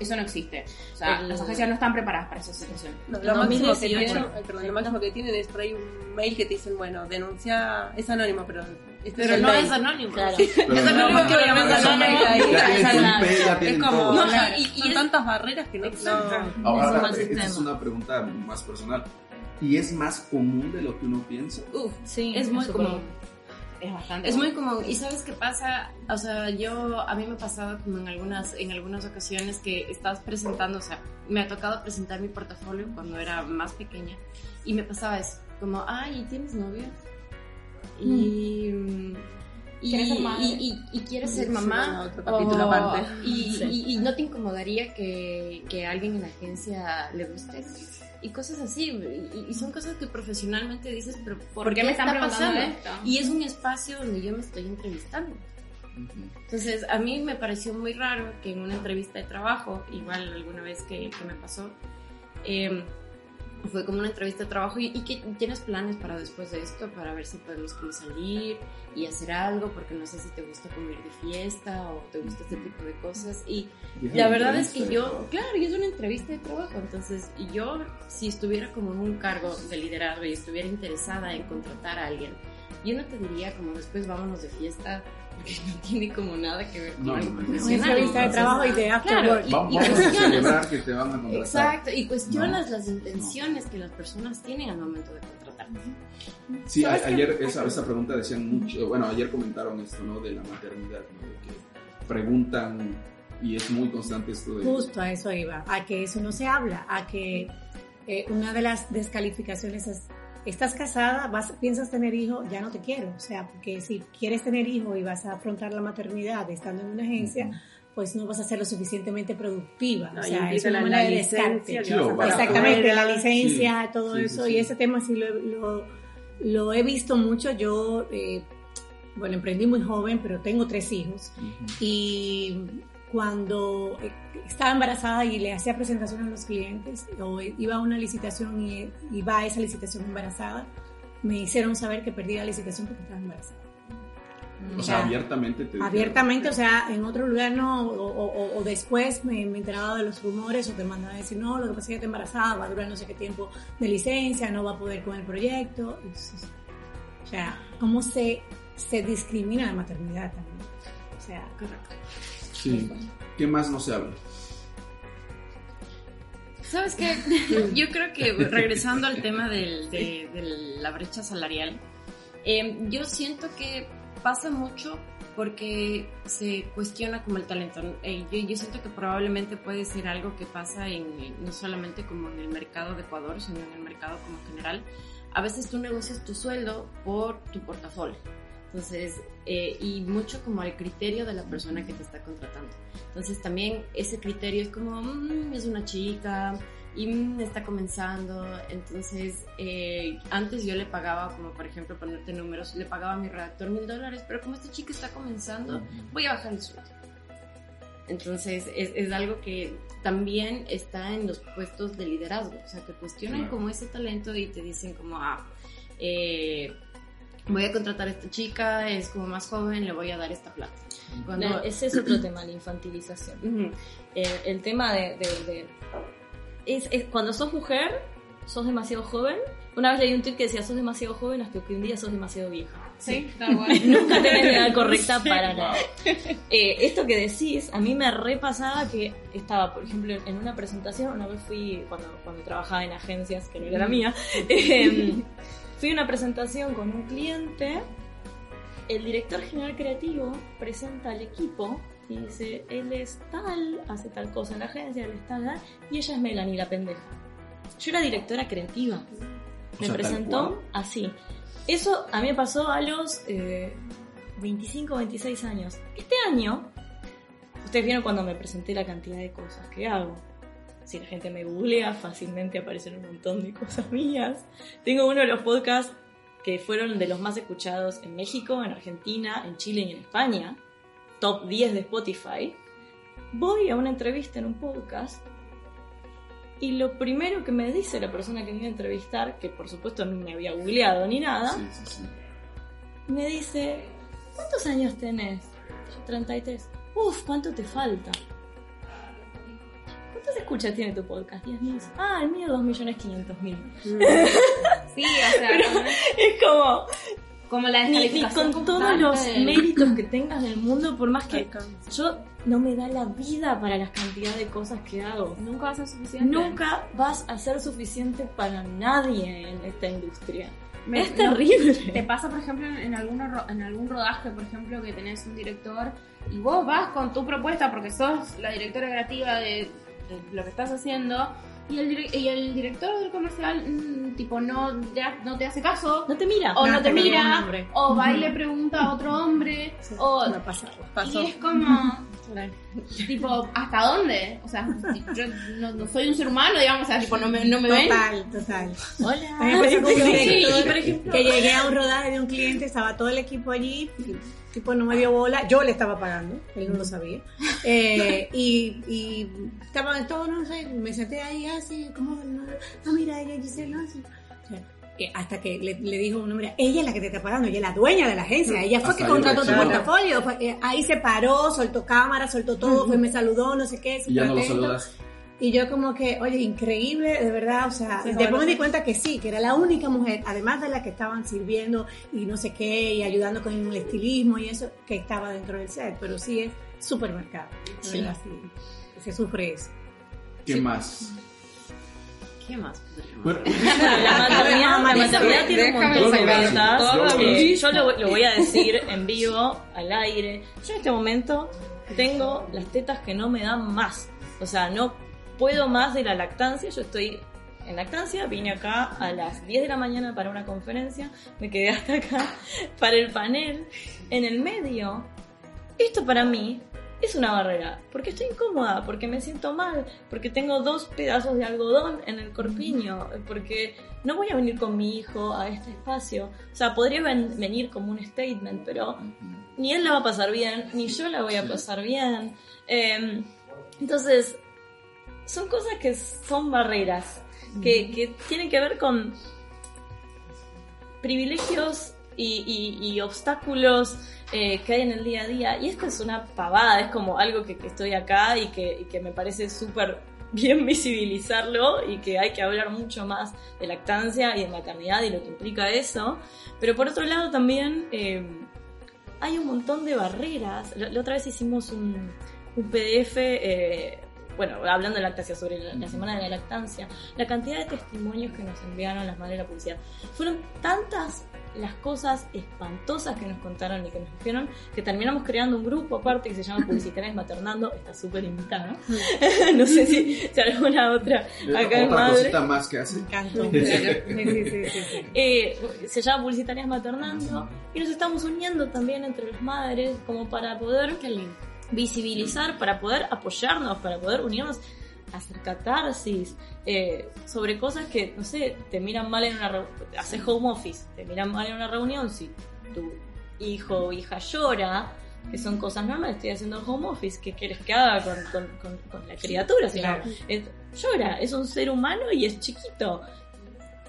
eso no existe. O sea, las agencias no están preparadas para esa situación. lo, máximo que tienen, lo máximo que tienen es por ahí un mail que te dicen, bueno, denuncia, es anónimo, pero... Este pero no es anónimo, claro. es anónimo que obviamente es anónimo. Es como, no, y, y son tantas barreras que no... no Ahora, esta es una pregunta más personal. ¿Y es más común de lo que uno piensa? Uf, sí, es muy común. Es bastante. Es muy común. ¿Y sabes qué pasa? O sea, yo, a mí me ha pasado como en algunas, en algunas ocasiones que estás presentando, o sea, me ha tocado presentar mi portafolio cuando era más pequeña y me pasaba eso, como, ay, ¿tienes novio? Y... Mm. Y, y, y, quieres ser mamá. Otro capítulo aparte. Y, no te incomodaría que, que a alguien en la agencia le guste y cosas así. Y, son cosas que profesionalmente dices, pero ¿por, qué, me está pasando? Esto? Y es un espacio donde yo me estoy entrevistando. Entonces, a mí me pareció muy raro que en una entrevista de trabajo, igual alguna vez que, que me pasó, eh, fue como una entrevista de trabajo y, y, que tienes planes para después de esto, para ver si podemos como salir y hacer algo, porque no sé si te gusta comer de fiesta o te gusta este tipo de cosas. Y, la verdad es que yo, claro, y es una entrevista de trabajo, entonces yo si estuviera como en un cargo de liderazgo y estuviera interesada en contratar a alguien, yo no te diría como después vámonos de fiesta porque no tiene como nada que ver con no, algo profesional. entrevista de trabajo y de. Claro, y, y, cuestionas, que te van a contratar. Exacto, y cuestionas las intenciones que las personas tienen al momento de contratarte. Sí, ayer esa, esa pregunta decían mucho, bueno, ayer comentaron esto, ¿no? De la maternidad, ¿no? De que preguntan y es muy constante esto de... Justo a eso iba, a que eso no se habla, a que eh, una de las descalificaciones es estás casada, vas, piensas tener hijo, ya no te quiero. O sea, porque si quieres tener hijo y vas a afrontar la maternidad estando en una agencia, pues no vas a ser lo suficientemente productiva. o sea, es una manera de descarte. Exactamente, la licencia, todo eso. Y ese tema sí lo, lo, he visto mucho. Yo, eh, bueno, emprendí muy joven, pero tengo tres hijos. Y cuando eh, estaba embarazada y le hacía presentación a los clientes o iba a una licitación y iba a esa licitación embarazada, me hicieron saber que perdí la licitación porque estaba embarazada. O, sea, abiertamente te Abiertamente, o sea, en otro lugar no, o, después me, enteraba de los rumores o te mandaban a decir, no, lo que pasa es que está embarazada, va a durar no sé qué tiempo de licencia, no va a poder con el proyecto. o sea, ¿cómo se, se discrimina la maternidad también? O sea, correcto. Sí. ¿Qué más no se habla? ¿Sabes qué? Yo creo que regresando al tema de, la brecha salarial, em, yo siento que pasa mucho porque se cuestiona como el talento. Eh, yo, siento que probablemente puede ser algo que pasa en, no solamente como en el mercado de Ecuador, sino en el mercado como general. A veces tú negocias tu sueldo por tu portafolio. Entonces, eh, y mucho como al criterio de la persona que te está contratando. Entonces también ese criterio es como, mm, es una chica y mm, está comenzando. Entonces, eh, antes yo le pagaba, como por ejemplo, ponerte números, le pagaba a mi redactor mil dólares, pero como esta chica está comenzando, voy a bajar el sueldo. Entonces, es, es, algo que también está en los puestos de liderazgo, o sea, te cuestionan como ese talento y te dicen como, ah, eh, voy a contratar a esta chica, es como más joven, le voy a dar esta plata. Cuando... ese es otro tema, la infantilización. Eh, el tema de... es, cuando sos mujer, sos demasiado joven. Una vez leí un tweet que decía, sos demasiado joven hasta que un día sos demasiado vieja. Sí, está bueno. Nunca tenés la edad correcta para nada. Eh, esto que decís, a mí me repasaba que estaba, por ejemplo, en una presentación, una vez fui, cuando, cuando trabajaba en agencias, que no era la mía, eh, Fui a una presentación con un cliente, el director general creativo presenta al equipo y dice, él es tal, hace tal cosa en la agencia, él es tal, y ella es Melanie, la pendeja. Yo era directora creativa. Me presentó así. Eso a mí me pasó a los 25, 26 años. Este año, ustedes vieron cuando me presenté la cantidad de cosas que hago si la gente me googlea, fácilmente aparecen un montón de cosas mías. Tengo uno de los podcasts que fueron de los más escuchados en México, en Argentina, en Chile y en España. Top 10 de Spotify. Voy a una entrevista en un podcast y lo primero que me dice la persona que me iba a entrevistar, que por supuesto no me había googleado ni nada, me dice, ¿cuántos años tenés? Yo 33. Uf, ¿cuánto te falta? ¿Cuántos escuchas tiene tu podcast? 10.000. Ah, el mío 2.500.000. sí, o sea, es como... Como la ni, ni con todos los méritos que tengas del mundo, por más que yo no me da la vida para las cantidades de cosas que hago. Nunca vas a ser suficiente. Nunca vas a ser suficiente para nadie en esta industria. es terrible. te pasa, por ejemplo, en, algún, en algún rodaje, por ejemplo, que tenés un director y vos vas con tu propuesta porque sos la directora creativa de, lo que estás haciendo y el, y el director del comercial mm, tipo no, no te hace caso no te mira. o no, te mira o va y le pregunta a otro hombre o y es como tipo, ¿hasta dónde? O sea, yo no, soy un ser humano, digamos, o sea, tipo, no me, no me total, ven. Total, Hola. por ejemplo, que llegué a un rodaje de un cliente, estaba todo el equipo allí, tipo no me dio bola, yo le estaba pagando, él no lo sabía, eh, y, y estaban todos, no sé, me senté ahí así, como, no, no mira, ella Giselle, no, así hasta que le, dijo un hombre, ella es la que te está pagando, ella es la dueña de la agencia, ella fue que contrató tu portafolio, eh, ahí se paró, soltó cámara, soltó todo, me saludó, no sé qué, y ya no lo saludas. Y yo como que, oye, increíble, de verdad, o sea, después me di cuenta que sí, que era la única mujer, además de la que estaban sirviendo y no sé qué, y ayudando con el estilismo y eso, que estaba dentro del set, pero sí es supermercado, sí. se sufre eso. ¿Qué más? ¿Qué más? Bueno, la maternidad, tiene un montón de ventas. yo lo, lo, voy a decir en vivo, al aire. Yo en este momento tengo las tetas que no me dan más. O sea, no puedo más de la lactancia. Yo estoy en lactancia, vine acá a las 10 de la mañana para una conferencia, me quedé hasta acá para el panel. En el medio, esto para mí es una barrera, porque estoy incómoda, porque me siento mal, porque tengo dos pedazos de algodón en el corpiño, porque no voy a venir con mi hijo a este espacio. O sea, podría venir como un statement, pero ni él la va a pasar bien, ni yo la voy a pasar bien. Em, entonces, son cosas que son barreras, que, que tienen que ver con privilegios y, obstáculos eh, que hay en el día a día. Y esto es una pavada, es como algo que, estoy acá y que, me parece súper bien visibilizarlo y que hay que hablar mucho más de lactancia y de maternidad y lo que implica eso. Pero por otro lado también eh, hay un montón de barreras. La, otra vez hicimos un, un PDF... Eh, bueno, hablando de lactancia, sobre la, semana de la lactancia, la cantidad de testimonios que nos enviaron las madres de la publicidad. Fueron tantas las cosas espantosas que nos contaron y que nos dijeron, que terminamos creando un grupo aparte que se llama Publicitarias Maternando, está súper invitada, no sé si, si, alguna otra acá en madre. más que hace. eh, se llama Publicitarias Maternando y nos estamos uniendo también entre las madres como para poder visibilizar, para poder apoyarnos, para poder unirnos hacer catarsis eh, sobre cosas que, no sé, te miran mal en una haces home office, te miran mal en una reunión si tu hijo o hija llora, que son cosas normales, estoy haciendo home office, ¿qué quieres que haga con, con, la criatura? Si llora, es un ser humano y es chiquito,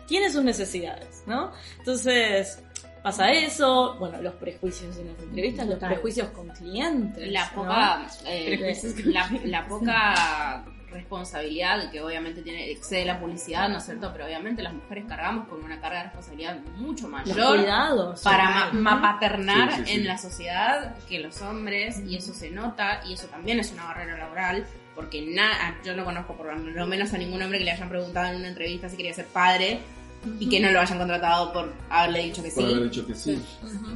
tiene sus necesidades, ¿no? Entonces, pasa eso, bueno, los prejuicios en las entrevistas, los prejuicios con clientes. La poca, eh, la, la, poca responsabilidad que obviamente tiene excede la publicidad, ¿no es cierto? Pero obviamente las mujeres cargamos con una carga de responsabilidad mucho mayor para mapaternar en la sociedad que los hombres y eso se nota y eso también es una barrera laboral porque nada, yo no conozco por lo menos a ningún hombre que le hayan preguntado en una entrevista si quería ser padre y que no lo hayan contratado por haberle dicho que sí. Por haber dicho que sí.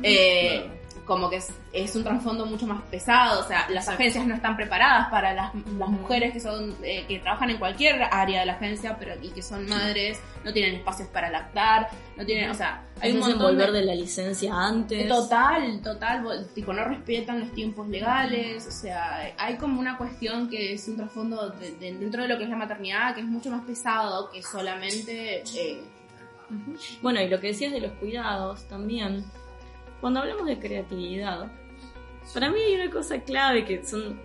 Eh, como que es, un trasfondo mucho más pesado, o sea, las agencias no están preparadas para las, mujeres que son eh, que trabajan en cualquier área de la agencia, pero y que son madres, no tienen espacios para lactar, no tienen, o sea, hay un montón volver de... la licencia antes. Total, total, tipo no respetan los tiempos legales, o sea, hay como una cuestión que es un trasfondo dentro de lo que es la maternidad que es mucho más pesado que solamente eh, bueno, y lo que decías de los cuidados también, cuando hablamos de creatividad, para mí hay una cosa clave que son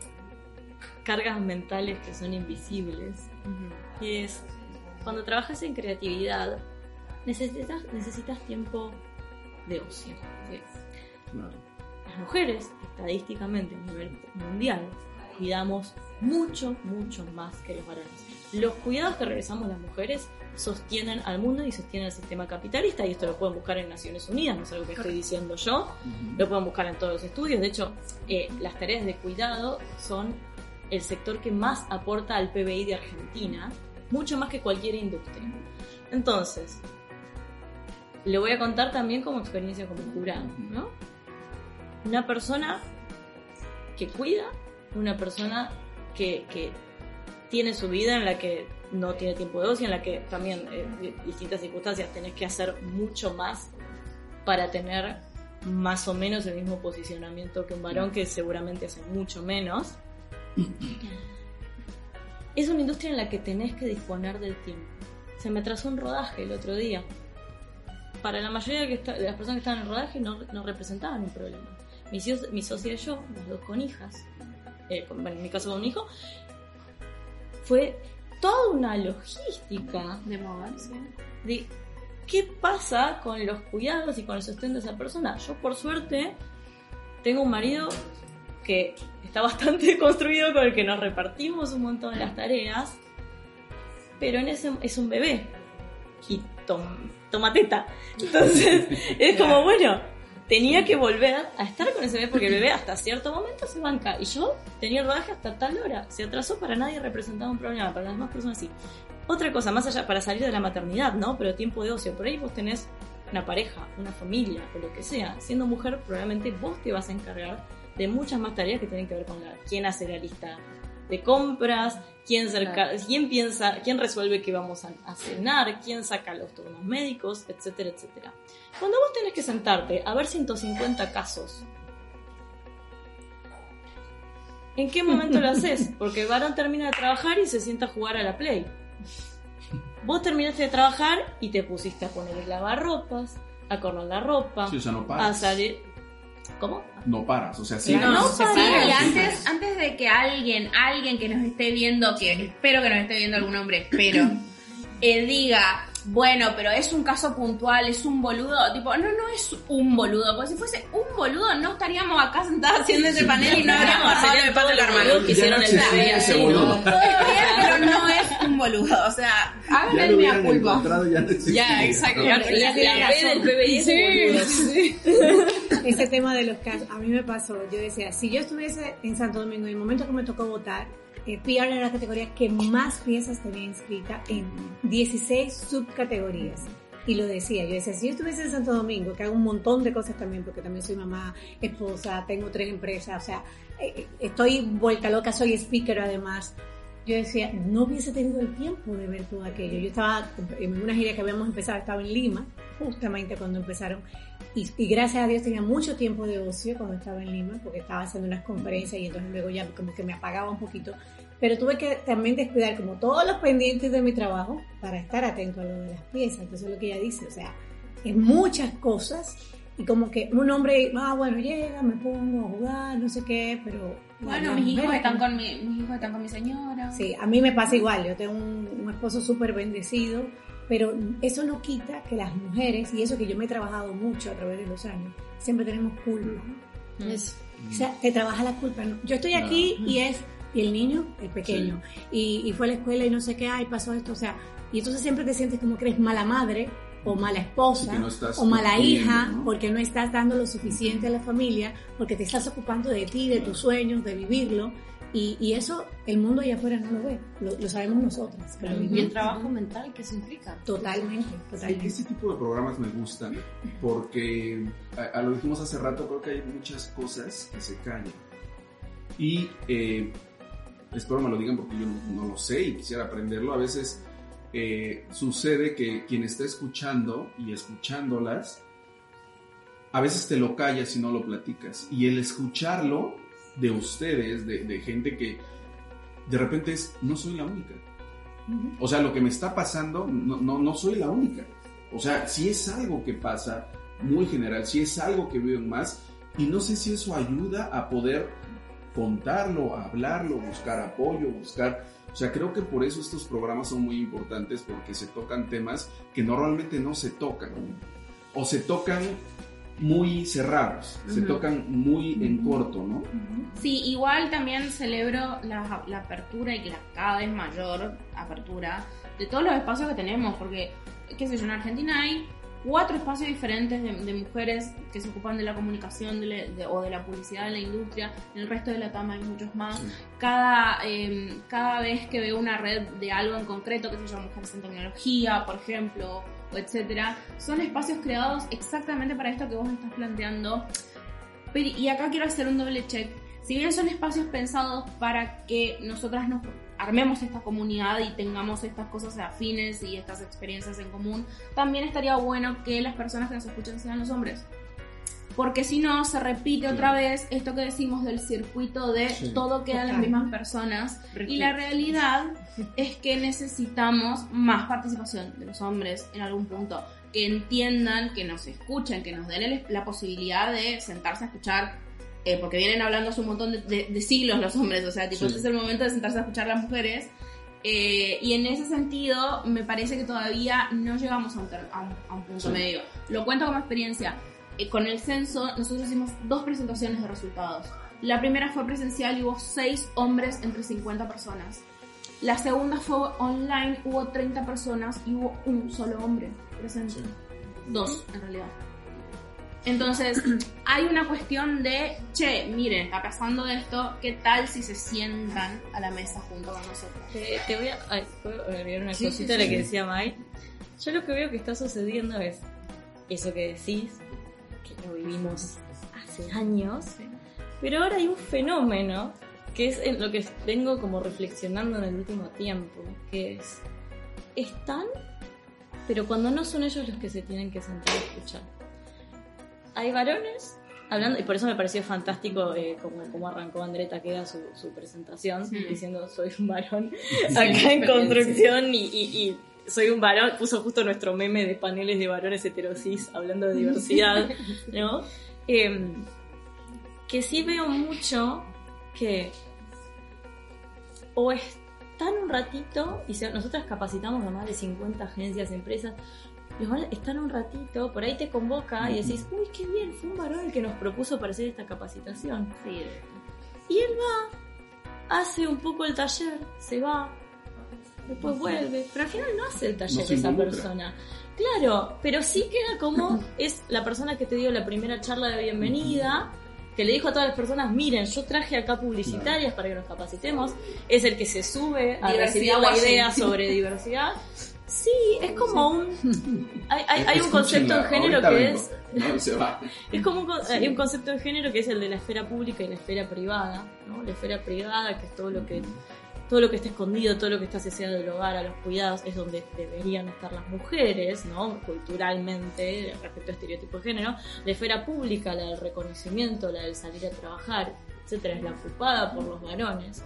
cargas mentales que son invisibles. Y es, cuando trabajas en creatividad, necesitas, necesitas tiempo de ocio. Las mujeres, estadísticamente a nivel mundial, cuidamos mucho, mucho más que los varones. Los cuidados que realizamos las mujeres sostienen al mundo y sostienen el sistema capitalista y esto lo pueden buscar en Naciones Unidas, no es algo que estoy diciendo yo, lo pueden buscar en todos los estudios, de hecho eh, las tareas de cuidado son el sector que más aporta al PBI de Argentina, mucho más que cualquier industria. Entonces, le voy a contar también como experiencia como jurado, ¿no? Una persona que cuida, una persona que, que tiene su vida en la que no tiene tiempo de ocio, en la que también eh, distintas circunstancias tenés que hacer mucho más para tener más o menos el mismo posicionamiento que un varón que seguramente hace mucho menos. Es una industria en la que tenés que disponer del tiempo. Se me trazó un rodaje el otro día. Para la mayoría de las personas que estaban en el rodaje no, no representaban un problema. Mi, mi socia y yo, las dos con hijas, eh, en mi caso con un hijo, fue toda una logística de moverse. De qué pasa con los cuidados y con el sostén de esa persona. Yo, por suerte, tengo un marido que está bastante construido con el que nos repartimos un montón de las tareas, pero en ese es un bebé y toma teta. Entonces, es como, bueno, tenía que volver a estar con ese bebé porque el bebé hasta cierto momento se banca. Y yo tenía el rodaje hasta tal hora. Se atrasó para nadie representaba un problema, para las demás personas sí. Otra cosa, más allá, para salir de la maternidad, ¿no? Pero tiempo de ocio. Por ahí vos tenés una pareja, una familia, o lo que sea. Siendo mujer, probablemente vos te vas a encargar de muchas más tareas que tienen que ver con la, quién hace la lista de compras, quién, cerca, quién piensa, quién resuelve que vamos a, cenar, quién saca los turnos médicos, etcétera, etcétera. Cuando vos tenés que sentarte a ver 150 casos, ¿en qué momento lo haces? Porque el varón termina de trabajar y se sienta a jugar a la play. Vos terminaste de trabajar y te pusiste a poner el lavarropas, a correr la ropa, a salir. ¿Cómo? No paras, o sea, sí. No, no Y antes, antes de que alguien, alguien que nos esté viendo, que espero que nos esté viendo algún hombre, espero, eh, diga, bueno, pero es un caso puntual, es un boludo. Tipo, no, no es un boludo. Porque si fuese un boludo, no estaríamos acá sentados haciendo ese panel y no habríamos armado el pato del que hicieron el boludo. pero no es un boludo. O sea, háganle mi culpa. Ya, exacto. La del PBI sí. Ese tema de los casos, a mí me pasó. Yo decía, si yo estuviese en Santo Domingo en el momento que me tocó votar, eh, PR era la categoría que más piezas tenía inscrita en 16 subcategorías. Y lo decía, yo decía, si yo estuviese en Santo Domingo, que hago un montón de cosas también, porque también soy mamá, esposa, tengo tres empresas, o sea, eh, eh, estoy vuelta loca, soy speaker además. Yo decía, no hubiese tenido el tiempo de ver todo aquello. Yo estaba en una gira que habíamos empezado, estaba en Lima, justamente cuando empezaron, y, gracias a Dios tenía mucho tiempo de ocio cuando estaba en Lima, porque estaba haciendo unas conferencias y entonces luego ya como que me apagaba un poquito. Pero tuve que también descuidar como todos los pendientes de mi trabajo para estar atento a lo de las piezas. Entonces es lo que ella dice, o sea, es muchas cosas y como que un hombre, ah, bueno, llega, me pongo a jugar, no sé qué, pero... Bueno, mis hijos, están con mi, mis hijos están con mi señora. Sí, a mí me pasa igual, yo tengo un, un esposo súper bendecido pero eso no quita que las mujeres, y eso que yo me he trabajado mucho a través de los años, siempre tenemos culpa. o sea, te trabaja la culpa. Yo estoy aquí y es, y el niño, el pequeño, y, y, fue a la escuela y no sé qué, ay, pasó esto, o sea, y entonces siempre te sientes como que eres mala madre, o mala esposa, o mala hija, porque no estás dando lo suficiente a la familia, porque te estás ocupando de ti, de tus sueños, de vivirlo. Y, eso el mundo allá afuera no lo ve, lo, sabemos nosotras. y el trabajo mental que se implica. Totalmente, totalmente. este tipo de programas me gustan porque, a, lo dijimos hace rato, creo que hay muchas cosas que se callan. Y eh, espero me lo digan porque yo no, lo sé y quisiera aprenderlo. A veces eh, sucede que quien está escuchando y escuchándolas, a veces te lo callas y no lo platicas. Y el escucharlo de ustedes, de, gente que de repente es, no soy la única. O sea, lo que me está pasando, no, no, no soy la única. O sea, si es algo que pasa muy general, si es algo que viven más, y no sé si eso ayuda a poder contarlo, hablarlo, buscar apoyo, buscar... O sea, creo que por eso estos programas son muy importantes porque se tocan temas que normalmente no se tocan. O se tocan muy cerrados, se tocan muy en corto, ¿no? Sí, igual también celebro la, apertura y la cada vez mayor apertura de todos los espacios que tenemos, porque, qué sé yo, en Argentina hay cuatro espacios diferentes de, mujeres que se ocupan de la comunicación o de la publicidad de la industria. En el resto de la TAM hay muchos más. Cada, em, cada vez que veo una red de algo en concreto, que se llama Mujeres en Tecnología, por ejemplo, o etcétera, son espacios creados exactamente para esto que vos estás planteando. y acá quiero hacer un doble check. Si bien son espacios pensados para que nosotras nos armemos esta comunidad y tengamos estas cosas afines y estas experiencias en común, también estaría bueno que las personas que nos escuchen sean los hombres. Porque si no, se repite otra vez esto que decimos del circuito de todo quedan las mismas personas. Y la realidad es que necesitamos más participación de los hombres en algún punto. Que entiendan, que nos escuchen, que nos den la posibilidad de sentarse a escuchar eh, porque vienen hablando hace un montón de, siglos los hombres, o sea, tipo, este es el momento de sentarse a escuchar a las mujeres. Eh, y en ese sentido, me parece que todavía no llegamos a un, punto medio. Lo cuento como experiencia. Eh, con el censo, nosotros hicimos dos presentaciones de resultados. La primera fue presencial y hubo seis hombres entre 50 personas. La segunda fue online, hubo 30 personas y hubo un solo hombre presente. Dos, en realidad. Entonces, hay una cuestión de, che, miren, está pasando esto, ¿qué tal si se sientan a la mesa junto con nosotros? te voy a ay, ¿puedo agregar una cosita a la que decía Mai. Yo lo que veo que está sucediendo es eso que decís, que lo vivimos hace años, pero ahora hay un fenómeno que es en lo que vengo como reflexionando en el último tiempo, que es, están, pero cuando no son ellos los que se tienen que sentar a escuchar hay varones hablando, y por eso me pareció fantástico eh, como, arrancó André Taqueda su, su presentación, diciendo soy un varón acá en construcción y, soy un varón, puso justo nuestro meme de paneles de varones heterosis hablando de diversidad, ¿no? Em, que sí veo mucho que o están un ratito, y nosotras capacitamos a más de 50 agencias, empresas, igual están un ratito, por ahí te convoca y decís, uy, qué bien, fue un varón el que nos propuso para hacer esta capacitación. Y él va, hace un poco el taller, se va, después vuelve, pero al final no hace el taller esa persona. Claro, pero sí queda como es la persona que te dio la primera charla de bienvenida, que le dijo a todas las personas, miren, yo traje acá publicitarias para que nos capacitemos, es el que se sube a recibir la idea sobre diversidad Sí, es como un. Hay, un concepto de género que es. Es como un, hay un concepto de género que es el de la esfera pública y la esfera privada. ¿no? La esfera privada, que es todo lo que todo lo que está escondido, todo lo que está asociado al hogar, a los cuidados, es donde deberían estar las mujeres, ¿no? Culturalmente, respecto a estereotipos de género. La esfera pública, la del reconocimiento, la del salir a trabajar, etcétera, es la ocupada por los varones.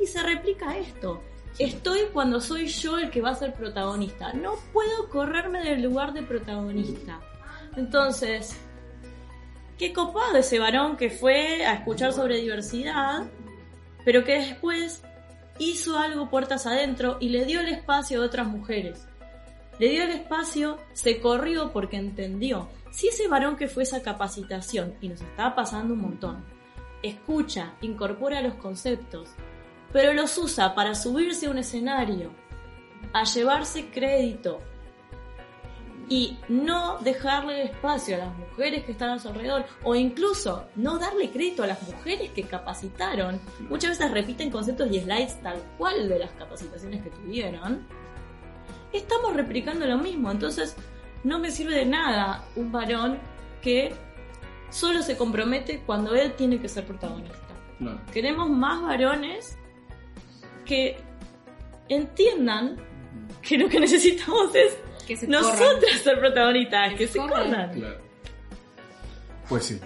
Y se replica esto estoy cuando soy yo el que va a ser protagonista. No puedo correrme del lugar de protagonista. Entonces, qué copado ese varón que fue a escuchar sobre diversidad, pero que después hizo algo puertas adentro y le dio el espacio a otras mujeres. Le dio el espacio, se corrió porque entendió. Si ese varón que fue esa capacitación, y nos está pasando un montón, escucha, incorpora los conceptos, pero los usa para subirse a un escenario, a llevarse crédito y no dejarle espacio a las mujeres que están a su alrededor o incluso no darle crédito a las mujeres que capacitaron. Muchas veces repiten conceptos y slides tal cual de las capacitaciones que tuvieron. Estamos replicando lo mismo, entonces no me sirve de nada un varón que solo se compromete cuando él tiene que ser protagonista. Queremos más varones que entiendan que lo que necesitamos es que nosotras ser protagonistas, que, se corran. Pues sí.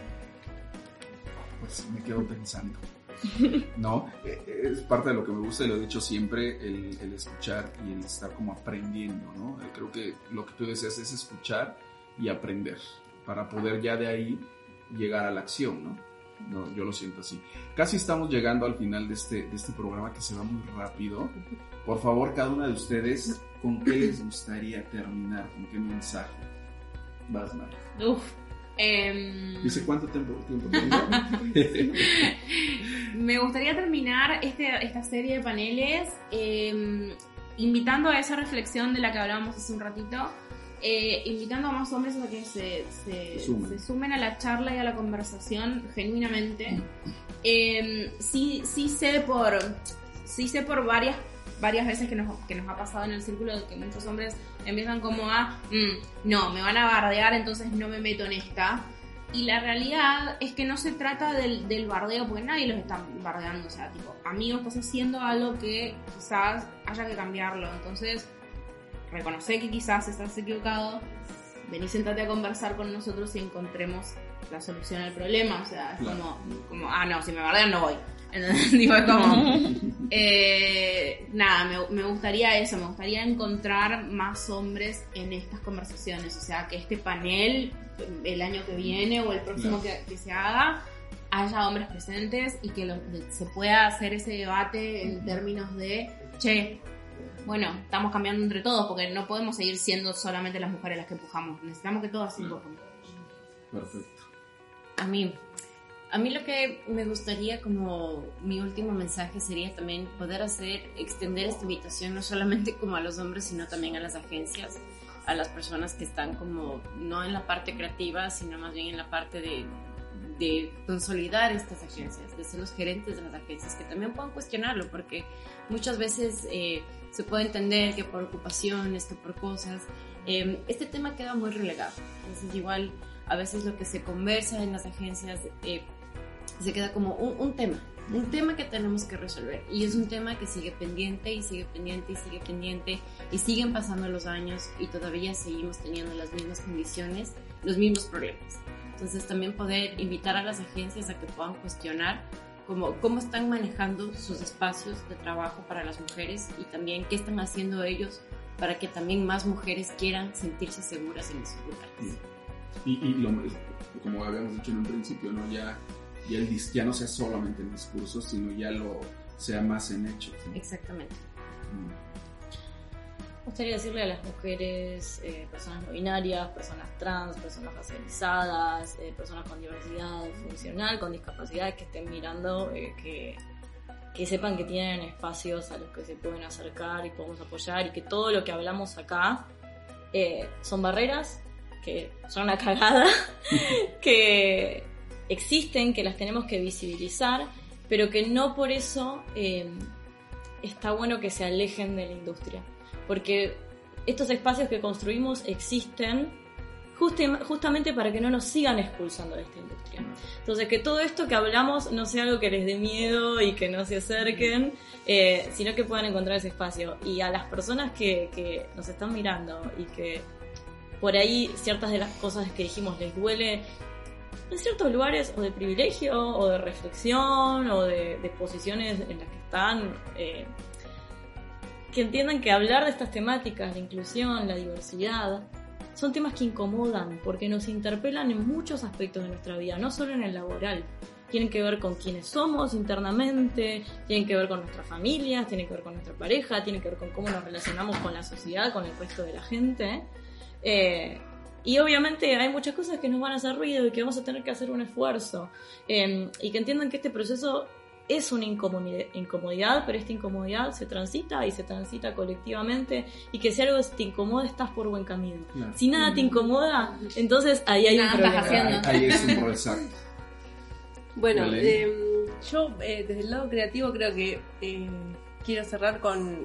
Pues me quedo pensando. No, eh, es parte de lo que me gusta y lo he dicho siempre, el, escuchar y el estar como aprendiendo, ¿no? Eh, creo que lo que tú deseas es escuchar y aprender para poder ya de ahí llegar a la acción, ¿no? No, yo lo siento así. Casi estamos llegando al final de este, de este programa que se va muy rápido. Por favor, cada una de ustedes, ¿con qué les gustaría terminar? ¿Con qué mensaje? Vas, Uf. Em, Dice cuánto tiempo, tiempo Me gustaría terminar este, esta serie de paneles em, invitando a esa reflexión de la que hablábamos hace un ratito, eh, invitando a más hombres a que se, se, se, sumen a la charla y a la conversación genuinamente. Eh, sí, sí sé por, sí sé por varias, varias veces que nos, que nos ha pasado en el círculo de que muchos hombres empiezan como a, mm, no, me van a bardear, entonces no me meto en esta. Y la realidad es que no se trata del, del, bardeo, porque nadie los está bardeando. O sea, tipo, amigo, estás haciendo algo que quizás haya que cambiarlo. Entonces, reconoce que quizás estás equivocado, vení sentate a conversar con nosotros y encontremos la solución al problema. O sea, es como, como, ah, no, si me bardean no voy. Digo, es como, eh, nada, me, me, gustaría eso, me gustaría encontrar más hombres en estas conversaciones. O sea, que este panel, el año que viene o el próximo que, que, se haga, haya hombres presentes y que lo, se pueda hacer ese debate en términos de, che, bueno, estamos cambiando entre todos porque no podemos seguir siendo solamente las mujeres las que empujamos. Necesitamos que todas empujen. Perfecto. A mí, a mí lo que me gustaría como mi último mensaje sería también poder hacer, extender esta invitación no solamente como a los hombres, sino también a las agencias, a las personas que están como no en la parte creativa, sino más bien en la parte de, de consolidar estas agencias, de ser los gerentes de las agencias, que también puedan cuestionarlo, porque muchas veces eh, se puede entender que por ocupaciones, que por cosas, eh, este tema queda muy relegado. Entonces igual a veces lo que se conversa en las agencias eh, se queda como un, un, tema, un tema que tenemos que resolver. Y es un tema que sigue pendiente y sigue pendiente y sigue pendiente y siguen pasando los años y todavía seguimos teniendo las mismas condiciones, los mismos problemas. Entonces también poder invitar a las agencias a que puedan cuestionar cómo, cómo están manejando sus espacios de trabajo para las mujeres y también qué están haciendo ellos para que también más mujeres quieran sentirse seguras en esos lugares. Y, y lo, como habíamos dicho en un principio, ¿no? ya, ya, el, ya no sea solamente en discursos, sino ya lo sea más en hechos. ¿no? Exactamente. Mm. Gustaría decirle a las mujeres, eh, personas no binarias, personas trans, personas racializadas, eh, personas con diversidad funcional, con discapacidades que estén mirando, eh, que, que, sepan que tienen espacios a los que se pueden acercar y podemos apoyar y que todo lo que hablamos acá son barreras, que son una cagada, que existen, que las tenemos que visibilizar, pero que no por eso está bueno que se alejen de la industria porque estos espacios que construimos existen justamente para que no nos sigan expulsando de esta industria. Entonces, que todo esto que hablamos no sea algo que les dé miedo y que no se acerquen, eh, sino que puedan encontrar ese espacio. Y a las personas que, que, nos están mirando y que por ahí ciertas de las cosas que dijimos les duele en ciertos lugares o de privilegio o de reflexión o de, de posiciones en las que están, eh, que entiendan que hablar de estas temáticas, la inclusión, la diversidad, son temas que incomodan porque nos interpelan en muchos aspectos de nuestra vida, no solo en el laboral. Tienen que ver con quiénes somos internamente, tienen que ver con nuestras familias, tienen que ver con nuestra pareja, tienen que ver con cómo nos relacionamos con la sociedad, con el resto de la gente. Eh, y obviamente hay muchas cosas que nos van a hacer ruido y que vamos a tener que hacer un esfuerzo. Eh, y que entiendan que este proceso es una incomodidad, pero esta incomodidad se transita y se transita colectivamente y que si algo te incomoda estás por buen camino. Si nada te incomoda, entonces ahí hay nada un problema. Ahí, ahí, es un exacto. Bueno, eh, yo eh, desde el lado creativo creo que eh, quiero cerrar con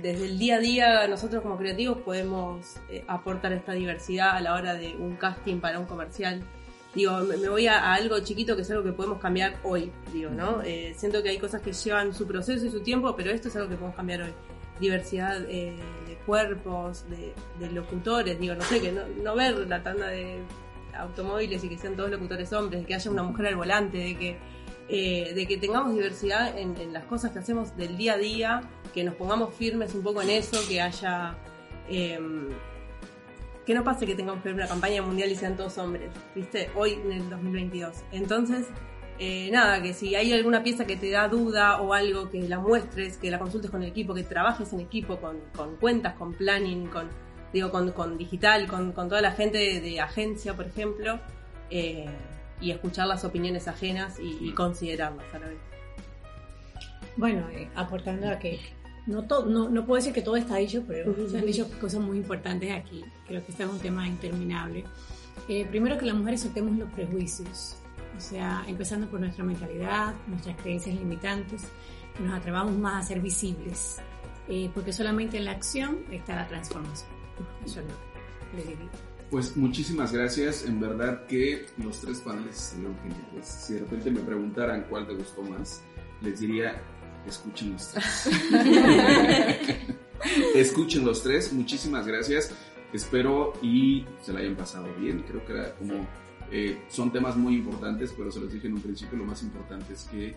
desde el día a día nosotros como creativos podemos eh, aportar esta diversidad a la hora de un casting para un comercial digo, me voy a, algo chiquito que es algo que podemos cambiar hoy, digo, ¿no? Eh, siento que hay cosas que llevan su proceso y su tiempo, pero esto es algo que podemos cambiar hoy. Diversidad eh, de cuerpos, de, locutores, digo, no sé, que no, no, ver la tanda de automóviles y que sean todos locutores hombres, de que haya una mujer al volante, de que, eh, de que tengamos diversidad en, en, las cosas que hacemos del día a día, que nos pongamos firmes un poco en eso, que haya em, que no pase que tengamos que ver una campaña mundial y sean todos hombres, ¿viste? Hoy en el 2022. Entonces, eh, nada, que si hay alguna pieza que te da duda o algo, que la muestres, que la consultes con el equipo, que trabajes en equipo, con, con cuentas, con planning, con, digo, con, con digital, con, con, toda la gente de, de agencia, por ejemplo, eh, y escuchar las opiniones ajenas y, y, considerarlas a la vez. Bueno, eh, aportando a que no, todo, no, no puedo decir que todo está dicho, pero se han dicho cosas muy importantes aquí. Creo que este es un tema interminable. Eh, primero que las mujeres soltemos los prejuicios, o sea, empezando por nuestra mentalidad, nuestras creencias limitantes, que nos atrevamos más a ser visibles, eh, porque solamente en la acción está la transformación. Eso es lo que les diría. Pues muchísimas gracias, en verdad que los tres paneles estuvieron geniales. Si de repente me preguntaran cuál te gustó más, les diría, escuchen los tres. escuchen los tres, muchísimas gracias. Espero y se la hayan pasado bien. Creo que era como eh, son temas muy importantes, pero se los dije en un principio, lo más importante es que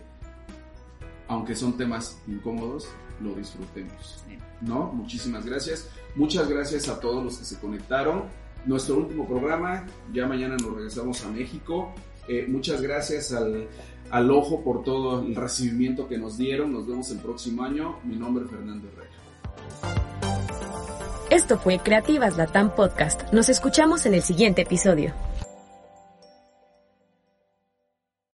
aunque son temas incómodos, lo disfrutemos. ¿No? Muchísimas gracias. Muchas gracias a todos los que se conectaron. Nuestro último programa, ya mañana nos regresamos a México. Eh, muchas gracias al, al, Ojo por todo el recibimiento que nos dieron. Nos vemos el próximo año. Mi nombre es Fernando Herrera. Esto fue Creativas Latam Podcast. Nos escuchamos en el siguiente episodio.